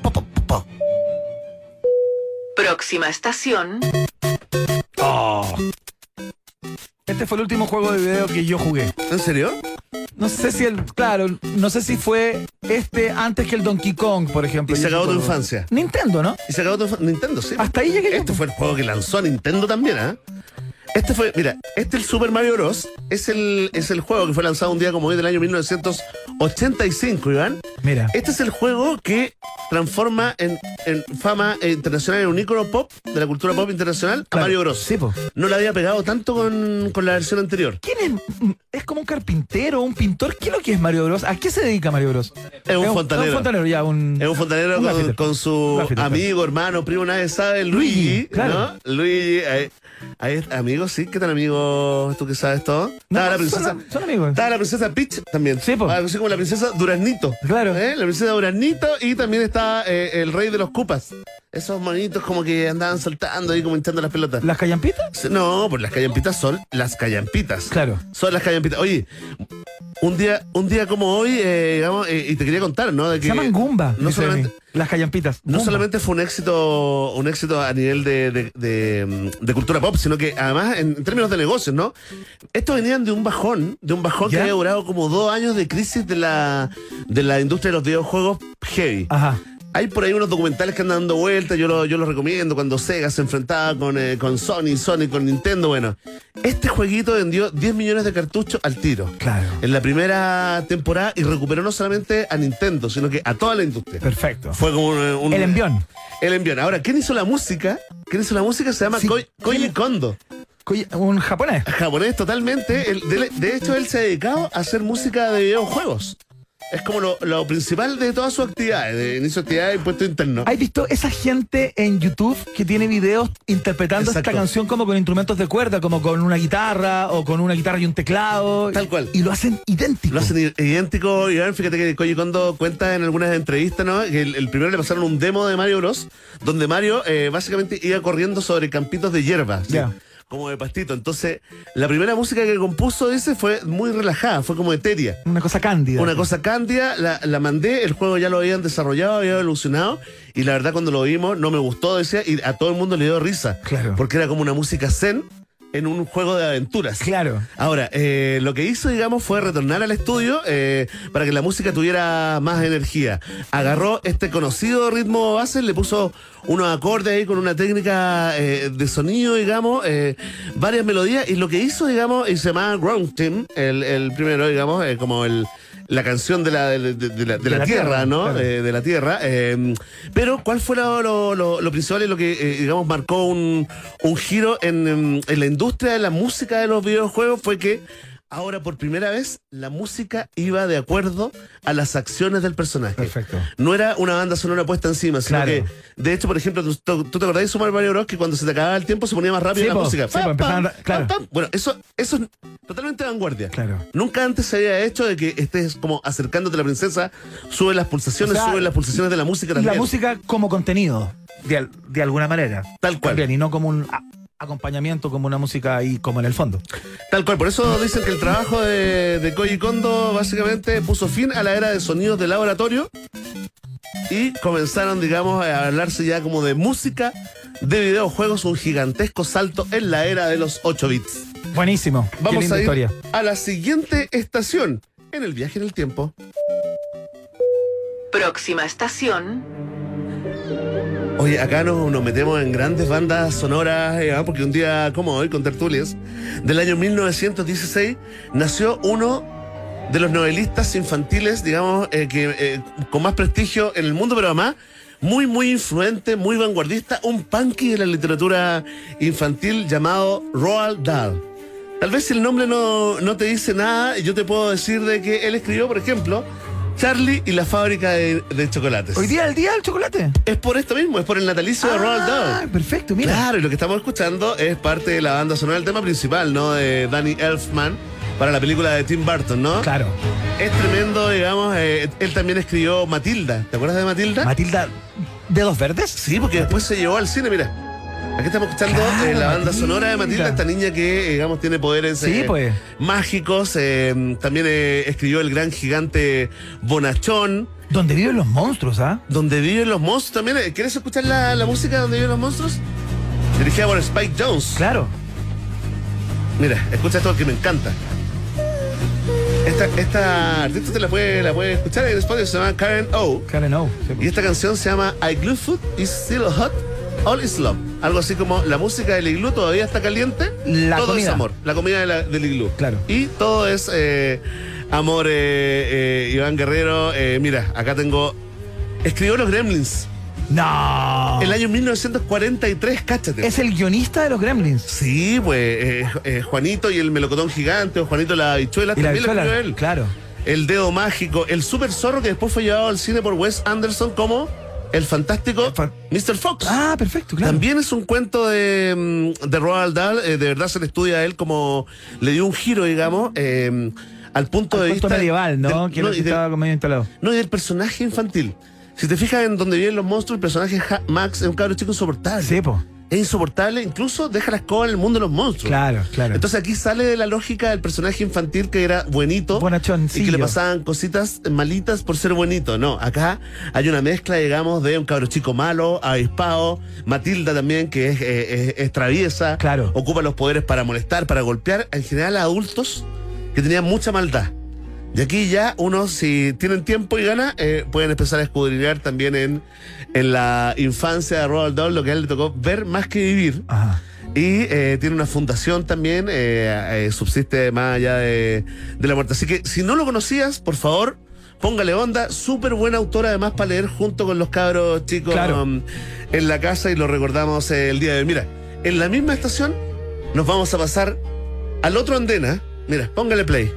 Po, po, po, po. Próxima estación. Este fue el último juego de video que yo jugué. ¿En serio? No sé si el, claro, no sé si fue este antes que el Donkey Kong, por ejemplo. Y se acabó tu infancia. Nintendo, ¿no? Y se acabó tu Nintendo, sí. Hasta ahí llegué yo. Este fue el juego que lanzó Nintendo también, ¿ah? Este fue, mira, este el Super Mario Bros. Es el, es el juego que fue lanzado un día como hoy del año 1985, Iván. Mira. Este es el juego que transforma en, en fama eh, internacional, en un ícono pop de la cultura pop internacional a. Mario Bros. Sí, po. No le había pegado tanto con, con la versión anterior. ¿Quién es? ¿Es como un carpintero, un pintor? ¿Qué es lo que es Mario Bros? ¿A qué se dedica Mario Bros? Es un fontanero. Es un fontanero, ya, un... Es un fontanero Un con, su amigo, hermano, primo, nadie sabe, Luigi. Luigi, claro. Luigi, ahí, ahí está, amigo, sí, ¿qué tal amigo? ¿Tú que sabes todo? No, Estaba la princesa. son amigos. Estaba la princesa Peach también. Sí. Ah, Así como la princesa Duraznito. Claro. ¿Eh? La princesa Duraznito y también está eh, el rey de los cupas. Esos monitos como que andaban saltando ahí como hinchando las pelotas. ¿Las callampitas? No, pues las callampitas son las callampitas. Claro. Son las callampitas. Oye, un día, un día como hoy, eh, digamos, eh, y te quería contar, ¿no? De que Se llaman Goomba. No solamente. Las callampitas. no solamente fue un éxito, un éxito a nivel de, de- de, mm, de cultura pop, sino que además en, términos de negocios, ¿no? Estos venían de un bajón, de un bajón que había durado como dos años de crisis de la, de la industria de los videojuegos heavy. Ajá. Hay por ahí unos documentales que andan dando vueltas, yo, lo- yo los recomiendo, cuando Sega se enfrentaba con, eh, con Sony, Sony con Nintendo, bueno. Este jueguito vendió 10 millones de cartuchos al tiro. Claro. En la primera temporada y recuperó no solamente a Nintendo, sino que a toda la industria. Perfecto. Fue como un, un- El envión. El envión. Ahora, ¿quién hizo la música? ¿Quién hizo la música? Se llama Sí, Koi- Koji ¿quién? Kondo. Un japonés. Japonés totalmente. De hecho, él se ha dedicado a hacer música de videojuegos. Es como lo, lo principal de todas sus actividades, de inicio de actividades de impuestos internos. ¿Has visto esa gente en YouTube que tiene videos interpretando Exacto. esta canción como con instrumentos de cuerda, como con una guitarra o con una guitarra y un teclado? Tal cual. Y lo hacen idéntico. Lo hacen idéntico, Iván. Fíjate que Koji Kondo cuenta en algunas entrevistas, ¿no? Que el, el primero le pasaron un demo de Mario Bros. Donde Mario eh, básicamente iba corriendo sobre campitos de hierba. ¿sí? Ya. Como de pastito. Entonces, la primera música que compuso, dice, fue muy relajada, fue como etérea. Una cosa cándida. Una cosa cándida, la, la mandé, el juego ya lo habían desarrollado, había evolucionado, y la verdad cuando lo vimos no me gustó, decía, y a todo el mundo le dio risa. Claro. Porque era como una música zen en un juego de aventuras. Claro. Ahora, eh, lo que hizo, digamos, fue retornar al estudio eh, para que la música tuviera más energía. Agarró este conocido ritmo base, le puso unos acordes ahí con una técnica eh, de sonido, digamos, eh, varias melodías, y lo que hizo, digamos, y se llama Ground Team, el, el primero, digamos, eh, como el la canción de la, de, de- de la, de De la la tierra, tierra, ¿no? claro. Eh, de la tierra. eh, pero, ¿cuál fue lo, lo- lo- lo principal y lo que, eh, digamos, marcó un, un giro en, em, en la industria de la música de los videojuegos? Fue que ahora, por primera vez, la música iba de acuerdo a las acciones del personaje. Perfecto. No era una banda sonora puesta encima, sino Claro. que, de hecho, por ejemplo, ¿tú, tú- tú te acordás de Super Mario Bros. que cuando se te acababa el tiempo se ponía más rápido Sí, la po, música? sí, a- claro. Bueno, eso, eso es totalmente vanguardia. Claro. Nunca antes se había hecho de que estés como acercándote a la princesa, sube las pulsaciones, O sea, sube las pulsaciones de la música Y también. la música como contenido, de, de alguna manera. Tal cual. También, y no como un acompañamiento, como una música ahí, como en el fondo. Tal cual, por eso dicen que el trabajo de, de Koji Kondo básicamente puso fin a la era de sonidos de laboratorio y comenzaron, digamos, a hablarse ya como de música de videojuegos, un gigantesco salto en la era de los 8 bits. Buenísimo. Qué Vamos linda a ir historia. a la siguiente estación en el viaje en el tiempo. Próxima estación, Oye, acá nos, metemos en grandes bandas sonoras, eh, ah, porque un día como hoy, con tertulias, del año 1916, nació uno de los novelistas infantiles, digamos, eh, que eh, con más prestigio en el mundo, pero además muy, muy influente, muy vanguardista, un punky de la literatura infantil llamado Roald Dahl. Tal vez el nombre no, no te dice nada, yo te puedo decir de que él escribió, por ejemplo, Charlie y la fábrica de, de chocolates. ¿Hoy día el día del chocolate? Es por esto mismo, es por el natalicio de Roald Ah, Dahl. perfecto, mira. Claro, y lo que estamos escuchando es parte de la banda sonora del tema principal, ¿no? De Danny Elfman para la película de Tim Burton, ¿no? Claro. Es tremendo, digamos. eh, él también escribió Matilda. ¿Te acuerdas de Matilda? Matilda, ¿dedos verdes? sí, porque después se llevó al cine, mira. Aquí estamos escuchando Claro, eh, la banda Matilda. sonora de Matilda, esta niña que, eh, digamos, tiene poderes Sí, eh, pues. mágicos. eh, también escribió el gran gigante Bonachón, Donde viven los monstruos, ¿ah? donde viven los monstruos también. ¿Quieres escuchar la, la música donde viven los monstruos? Dirigida por Spike Jones. Claro. Mira, escucha esto que me encanta. Esta, esta artista te la puede, la puede escuchar en Spotify, se llama Karen O. Karen O. Sí, Y esta canción se llama I Glue Food is Still Hot, All is Love. Algo así como la música del iglú todavía está caliente, La todo comida. es amor. La comida de la- del iglú. Claro. Y todo es eh, amor, eh, eh, Iván Guerrero. mira, acá tengo. Escribió Los Gremlins. No. El año 1943, cáchate. Es el guionista de los Gremlins. Sí, pues Juanito y el melocotón gigante, o Juanito la habichuela, también lo escribió él. Claro. El dedo mágico, el super zorro que después fue llevado al cine por Wes Anderson como el fantástico El Mr. Fox. Ah, perfecto, claro. También es un cuento de, mm, de Roald Dahl, eh, de verdad se le estudia a él como le dio un giro, digamos, eh, al punto Al de vista medieval, ¿no? del- que y del- estaba medio instalado. no, y del personaje infantil. Si te fijas en donde viven los monstruos, el personaje Max es un cabro chico insoportable. Sí, po. Es insoportable, incluso deja la escoba en el mundo de los monstruos. Claro, claro. Entonces aquí sale de la lógica del personaje infantil que era buenito y que le pasaban cositas malitas por ser buenito. No, acá hay una mezcla, digamos, de un cabro chico malo, avispado, Matilda también, que es, eh, es- es traviesa, Claro. ocupa los poderes para molestar, para golpear, en general a adultos que tenían mucha maldad. Y aquí ya uno, si tienen tiempo y ganas, eh, pueden empezar a escudriñar también en, en la infancia de Roald Dahl, lo que a él le tocó ver más que vivir. Ajá. Y eh, tiene una fundación también, eh, subsiste más allá de, de la muerte. Así que si no lo conocías, por favor, póngale onda. Súper buena autora además para leer junto con los cabros chicos Claro. um, en la casa y lo recordamos el día de hoy. Mira, en la misma estación nos vamos a pasar al otro andena. Mira, póngale play.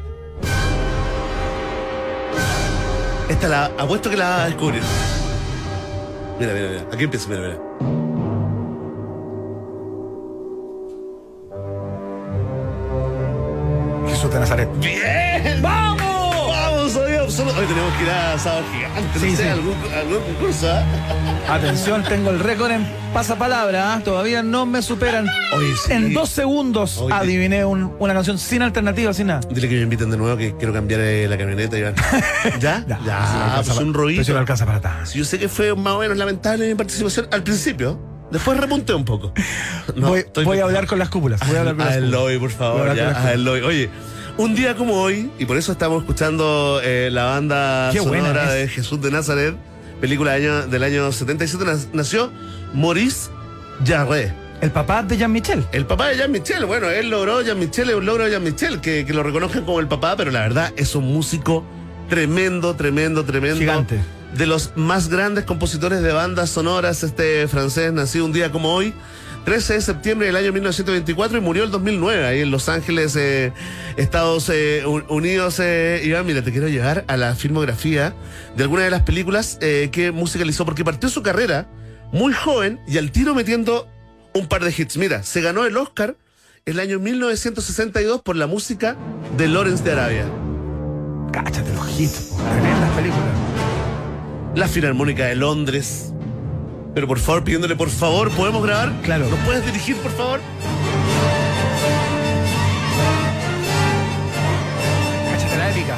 Esta la apuesto que la descubrir. Mira, mira, mira. Aquí empieza, mira, mira. Que ir a Sábado Gigante. Sí, no sé, sí. algún, algún concurso, ¿ah? Atención, tengo el récord en pasapalabra. ¿ah? Todavía no me superan. Oye, sí. En dos segundos Oye. adiviné un- una canción sin alternativa, sin nada. Dile que me inviten de nuevo, que quiero cambiar eh, la camioneta, Iván. ¿Ya? Ya, alcanza pues un pero si no alcanza para tanto. Yo sé que fue más o menos lamentable mi participación al principio. Después repunté un poco. No, voy a hablar con las cúpulas. Voy a hablar con a las el cúpulas. lobby, por favor. Ya, el lobby. Oye, un día como hoy, y por eso estamos escuchando eh, la banda Qué sonora de Jesús de Nazaret, película del año, del año 77, nas- nació Maurice Jarre. El papá de Jean-Michel. El papá de Jean-Michel, bueno, él logró, Jean-Michel es un logro de Jean-Michel, que, que lo reconozcan como el papá, pero la verdad es un músico tremendo, tremendo, tremendo. Gigante. De los más grandes compositores de bandas sonoras, este francés, nacido un día como hoy, 13 de septiembre del año 1924 y murió el 2009, ahí en Los Ángeles, eh, Estados eh, Un- Unidos. Eh, Iván, mira, te quiero llevar a la filmografía de algunas de las películas eh, que musicalizó, porque partió su carrera muy joven y al tiro metiendo un par de hits. Mira, se ganó el Oscar el año 1962 por la música de Lawrence de Arabia. Cáchate los hits, tremendas películas. La Filarmónica de Londres. Pero por favor, pidiéndole por favor, ¿podemos grabar? Claro. ¿Nos puedes dirigir, por favor? La épica.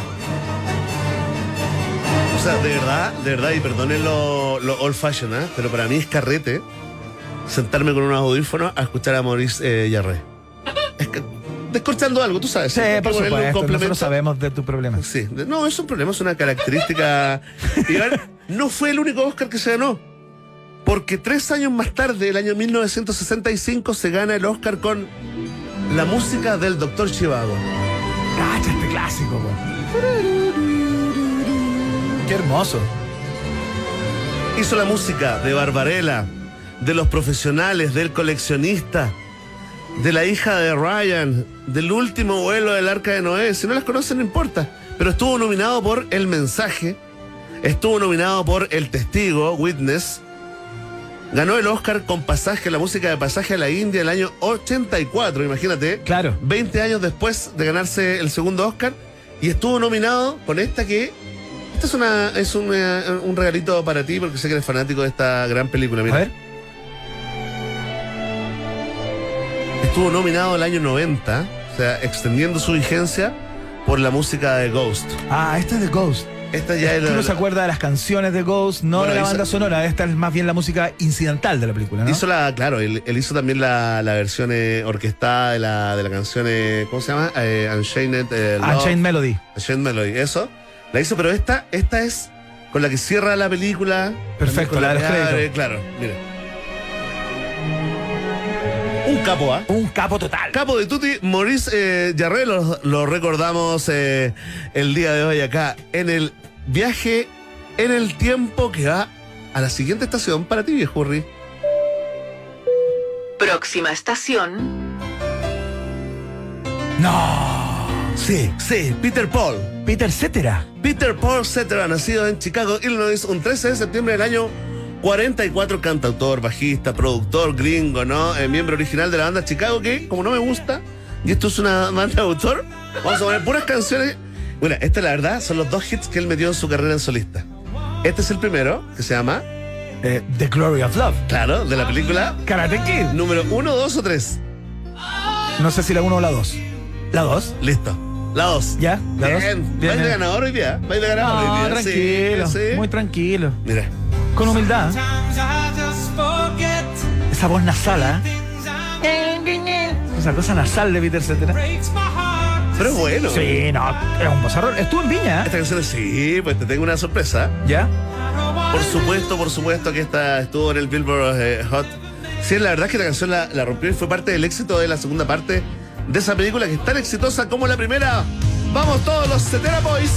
O sea, de verdad, de verdad, y perdonen lo, lo old fashion, ¿eh? pero para mí es carrete sentarme con unos audífonos a escuchar a Maurice eh, Jarre. Es que, descorchando algo, tú sabes. Sí, que por supuesto. Nosotros sabemos de tu problema. Sí, no, es un problema, es una característica. Iván, no fue el único Oscar que se ganó. Porque tres años más tarde, el año 1965, se gana el Oscar con la música del Doctor Chivago. Cacha este clásico, po. Qué hermoso. Hizo la música de Barbarella, de los profesionales, del coleccionista, de la hija de Ryan, del último vuelo del Arca de Noé. Si no las conocen, no importa. Pero estuvo nominado por El Mensaje, estuvo nominado por El Testigo, Witness. Ganó el Oscar con pasaje, la música de pasaje a la India el año 84, imagínate. Claro. 20 años después de ganarse el segundo Oscar. Y estuvo nominado con esta que. Esta es una es un, un regalito para ti porque sé que eres fanático de esta gran película. Mira. A ver. Estuvo nominado el año 90, o sea, extendiendo su vigencia por la música de Ghost. Ah, esta es de Ghost. Esta ya era. Uno se acuerda de las canciones de Ghost, no Bueno, de la hizo- banda sonora. Esta es más bien la música incidental de la película, ¿no? Hizo la, claro, él, él hizo también la, la versión eh, orquestada de la, de la canción, eh, ¿cómo se llama? Eh, Unchained, eh, Love. Unchained Melody. Unchained Melody, eso. La hizo, pero esta, esta es con la que cierra la película. Perfecto, la de los créditos. Claro, mira. Un capo, ¿ah? Un capo total. Capo de Tutti, Maurice eh, Jarre, lo, lo recordamos eh, el día de hoy acá en el viaje en el tiempo que va a la siguiente estación para ti, viejo. Próxima estación, No. Sí, sí, Peter Paul. Peter Cetera. Peter Paul Cetera, nacido en Chicago, Illinois, un 13 de septiembre del año 44, cantautor, bajista, productor, gringo, ¿no? Eh, miembro original de la banda Chicago, que como no me gusta, y esto es una banda de autor, vamos a poner puras canciones. Bueno, esta la verdad son los dos hits que él metió en su carrera en solista. Este es el primero, que se llama, Eh, The Glory of Love. claro, de la película Karate Kid. número uno, dos o tres. No sé si la 1 o la 2. ¿La 2? Listo. La dos. ¿Ya? ¿La dos? Bien. Bien, ¿Vais de bien. ganador hoy día? ¿Vais de ganador No, hoy día? tranquilo. Sí, sí. Muy tranquilo. Mira. Con humildad. Esa voz nasal, ¿ah? Esa cosa nasal de Peter Cetera. Pero es bueno. Sí, no, es un bozarrón. Estuvo en Viña, ¿eh? Esta canción sí, pues te tengo una sorpresa. ¿Ya? Por supuesto, por supuesto que esta estuvo en el Billboard eh, Hot. Sí, la verdad es que la canción la, la rompió y fue parte del éxito de la segunda parte de esa película que es tan exitosa como la primera. Vamos todos los Cetera Boys.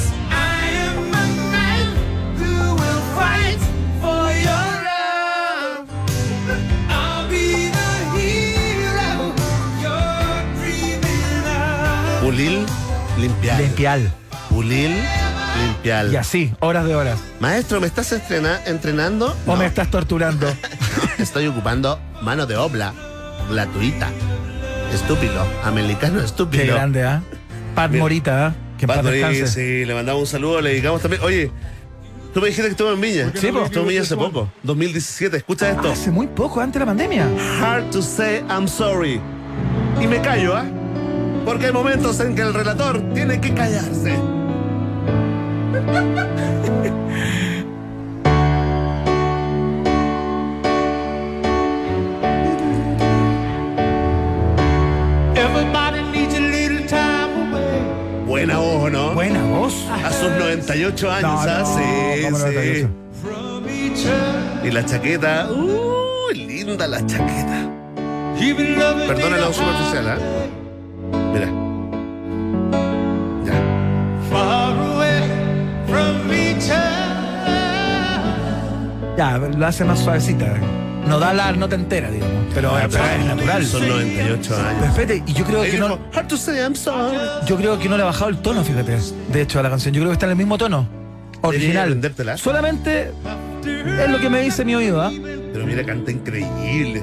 Pulil, limpiar. Limpial. Pulil, limpiar. Y así, horas de horas. Maestro, ¿me estás estrena- entrenando? O No, me estás torturando. Estoy ocupando mano de obra gratuita. Estúpido, americano Qué estúpido. grande, ¿ah? Pat Mira. Morita, ¿ah? Que Pato, descanse. sí, le mandamos un saludo, le dedicamos también. Oye, tú me dijiste que estuvo en Viña. Sí, po. Estuvo en Viña hace poco, 2017. Escucha esto. Hace muy poco, antes de la pandemia. Hard to say I'm sorry. Y me callo, ¿ah? Porque hay momentos en que el relator tiene que callarse. A sus 98 años, No, no, Sí, ¿cómo sí. 98? From each other. Y la chaqueta, uh, linda la chaqueta. Perdona la superficial, ¿ah? Mira. Ya. Ya, lo hace más suavecita. No da la nota entera, digamos. Pero, pero es natural. Son 98 Pero años. espérate, y yo creo que no. dijo, Hard to say I'm sorry. Yo creo que no le ha bajado el tono, fíjate. De hecho, a la canción. Yo creo que está en el mismo tono. Original. aprendértela. Solamente es lo que me dice mi oído, ¿ah? Pero mira, canta increíble.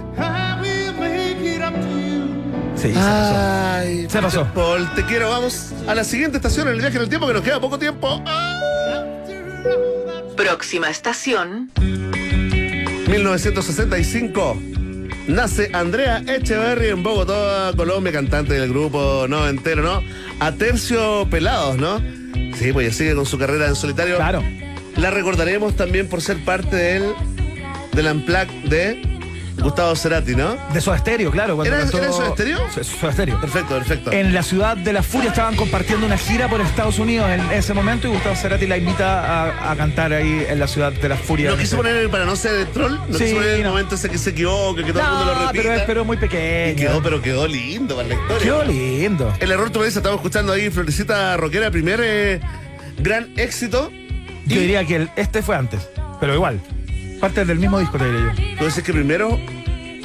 Sí, se pasó. Ay, Se pasó. Paul, te quiero. Vamos a la siguiente estación en el viaje en el tiempo, que nos queda poco tiempo. Próxima estación, 1965. Nace Andrea Echeverry en Bogotá, Colombia, cantante del grupo no entero, ¿no? A tercio pelados, ¿no? Sí, pues ya sigue con su carrera en solitario. Claro. La recordaremos también por ser parte del, del Unplugged de Gustavo Cerati, ¿no? De Soda Stereo, claro. cuando ¿Era- cantó- era Soda Stereo? Soda Stereo. Perfecto, perfecto. En la ciudad de la furia estaban compartiendo una gira por Estados Unidos en ese momento y Gustavo Cerati la invita a, a cantar ahí en la ciudad de la furia. No quise poner para no ser el troll, no Sí, quise poner el no. momento ese que se equivoque, que todo el mundo lo repita. pero es pero muy Y pequeño. quedó, pero quedó lindo para la historia. Quedó lindo. El error, tú me dices, estamos escuchando ahí Florecita Roquera, primer eh, gran éxito. Yo diría que el- este fue antes, pero igual. Parte del mismo disco, te diría yo. Tú dices que primero.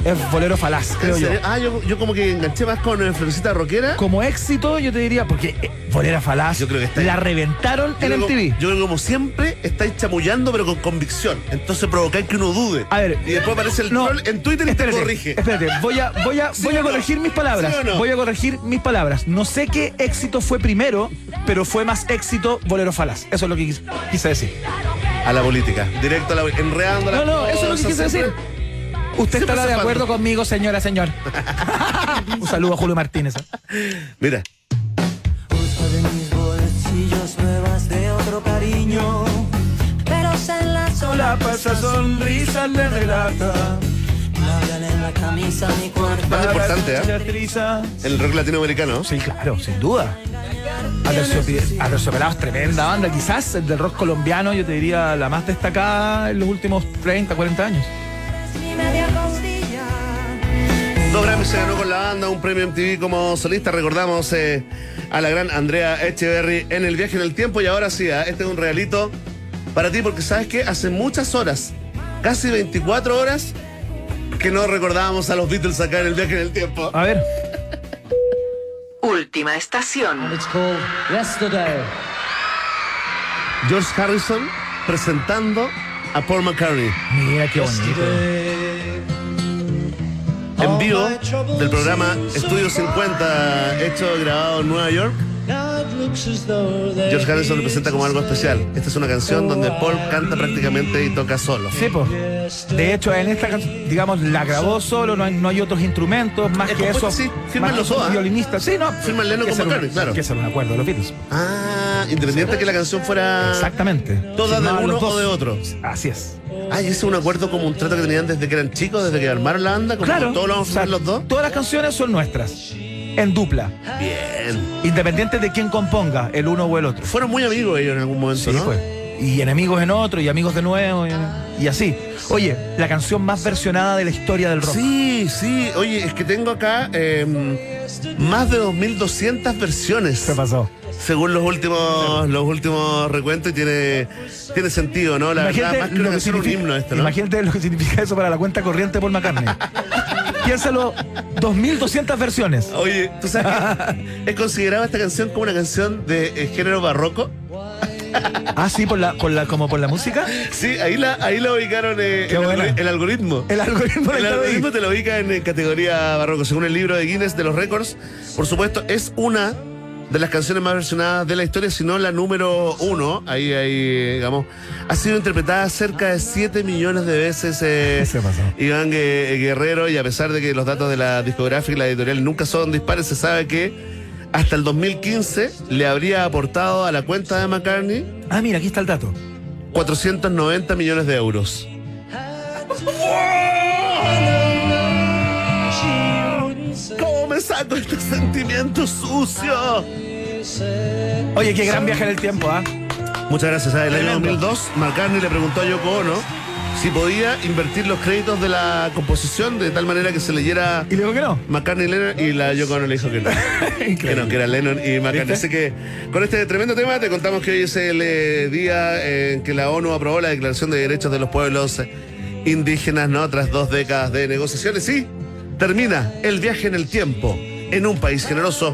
Es Bolero Falaz, creo ¿en yo. Ah, yo, yo como que enganché más con eh, Florecita Roquera. Como éxito, yo te diría, porque eh, Bolero Falaz Yo creo que está ahí. la reventaron Yo en creo que- MTV. Yo creo que como siempre estáis chamullando, pero con convicción. Entonces provocáis que uno dude. A ver, y después aparece el no, troll en Twitter y espérate, te corrige. Espérate, voy a, voy a, ¿Sí voy a o no? corregir mis palabras. ¿Sí o no? Voy a corregir mis palabras. No sé qué éxito fue primero, pero fue más éxito Bolero Falaz. Eso es lo que quis- quise decir. A la política. Directo a la enredando la No, no, eso es lo que quise decir. Usted Siempre estará de acuerdo conmigo, señora, señor. Un saludo a Julio Martínez. ¿eh? Mira. Busco de mis bolsillos nuevas de otro cariño. Pero en la sola pasa sonrisa le relata. Más importante, ¿eh? El rock latinoamericano. Sí, claro, sin duda. Aterciopi- Aterciopelados, tremenda banda. Quizás el del rock colombiano, yo te diría, la más destacada en los últimos 30, 40 años. Dos Grammys se ganó con la banda, un premio MTV como solista. Recordamos eh, a la gran Andrea Echeverry en el viaje en el tiempo. Y ahora sí, ¿ah? este es un regalito para ti, porque sabes que hace muchas horas, casi 24 horas, que no recordábamos a los Beatles acá en el viaje en el tiempo. A ver. última estación, It's called Yesterday. George Harrison presentando a Paul McCartney Mira qué bonito. en vivo del programa Estudio 50, hecho grabado en Nueva York. George Harrison lo presenta como algo especial. Esta es una canción donde Paul canta prácticamente y toca solo. Sí, po. De hecho, en esta canción, digamos, la grabó solo, no hay, no hay otros instrumentos, más Es que eso. sí, firman los dos, ¿ah? violinistas. Sí, no. Firman Lennon un- McCartney, claro. Que un acuerdo de los Beatles. Ah, independiente que la canción fuera Exactamente. toda de uno o de otro. Así es. Ah, y ese es un acuerdo como un trato que tenían desde que eran chicos, desde que armaron la banda, como Claro. todos o sea, los dos. Todas las canciones son nuestras. En dupla. Bien. Independiente de quién componga, el uno o el otro. Fueron muy amigos ellos en algún momento, Sí, ¿no? pues. Y enemigos en otro, y amigos de nuevo, y, y así. Oye, la canción más versionada de la historia del rock. Sí, sí. Oye, es que tengo acá eh, más de 2.200 versiones. ¿Qué pasó? Según los últimos, los últimos recuentos, y tiene, tiene sentido, ¿no? La verdad, más que una canción, un himno esto, ¿no? imagínate lo que significa eso para la cuenta corriente por McCartney. Piénsalo, 2.200 versiones. Oye, ¿tú sabes que es considerada esta canción como una canción de eh, género barroco? Ah, sí, por la, por la, como por la música. Sí, ahí la, ahí la ubicaron eh, el, buena. algori- el algoritmo. El algoritmo El te lo ubica en, eh, categoría barroco. Según el libro de Guinness de los récords, por supuesto, es una de las canciones más versionadas de la historia, si no la número uno. Ahí, ahí, digamos. Ha sido interpretada cerca de 7 millones de veces eh, Se pasó. Iván Gue- Guerrero, y a pesar de que los datos de la discográfica y la editorial nunca son dispares, se sabe que hasta el 2015 le habría aportado a la cuenta de McCartney Ah, mira, aquí está el dato. 490 millones de euros. ¿Cómo me saco este sentimiento sucio? Oye, qué gran viaje en el tiempo, ¿ah? Muchas gracias. Ah, El año Tremendo. 2002, McCartney le preguntó a Yoko Ono si podía invertir los créditos de la composición de tal manera que se leyera Y le digo que no. McCartney y Lennon y la Yoko Ono le dijo que no. que no, que era Lennon y McCartney. Así que con este tremendo tema te contamos que hoy es el eh, día en que la ONU aprobó la Declaración de Derechos de los Pueblos Indígenas, ¿no? Tras dos décadas de negociaciones y termina el viaje en el tiempo en un país generoso.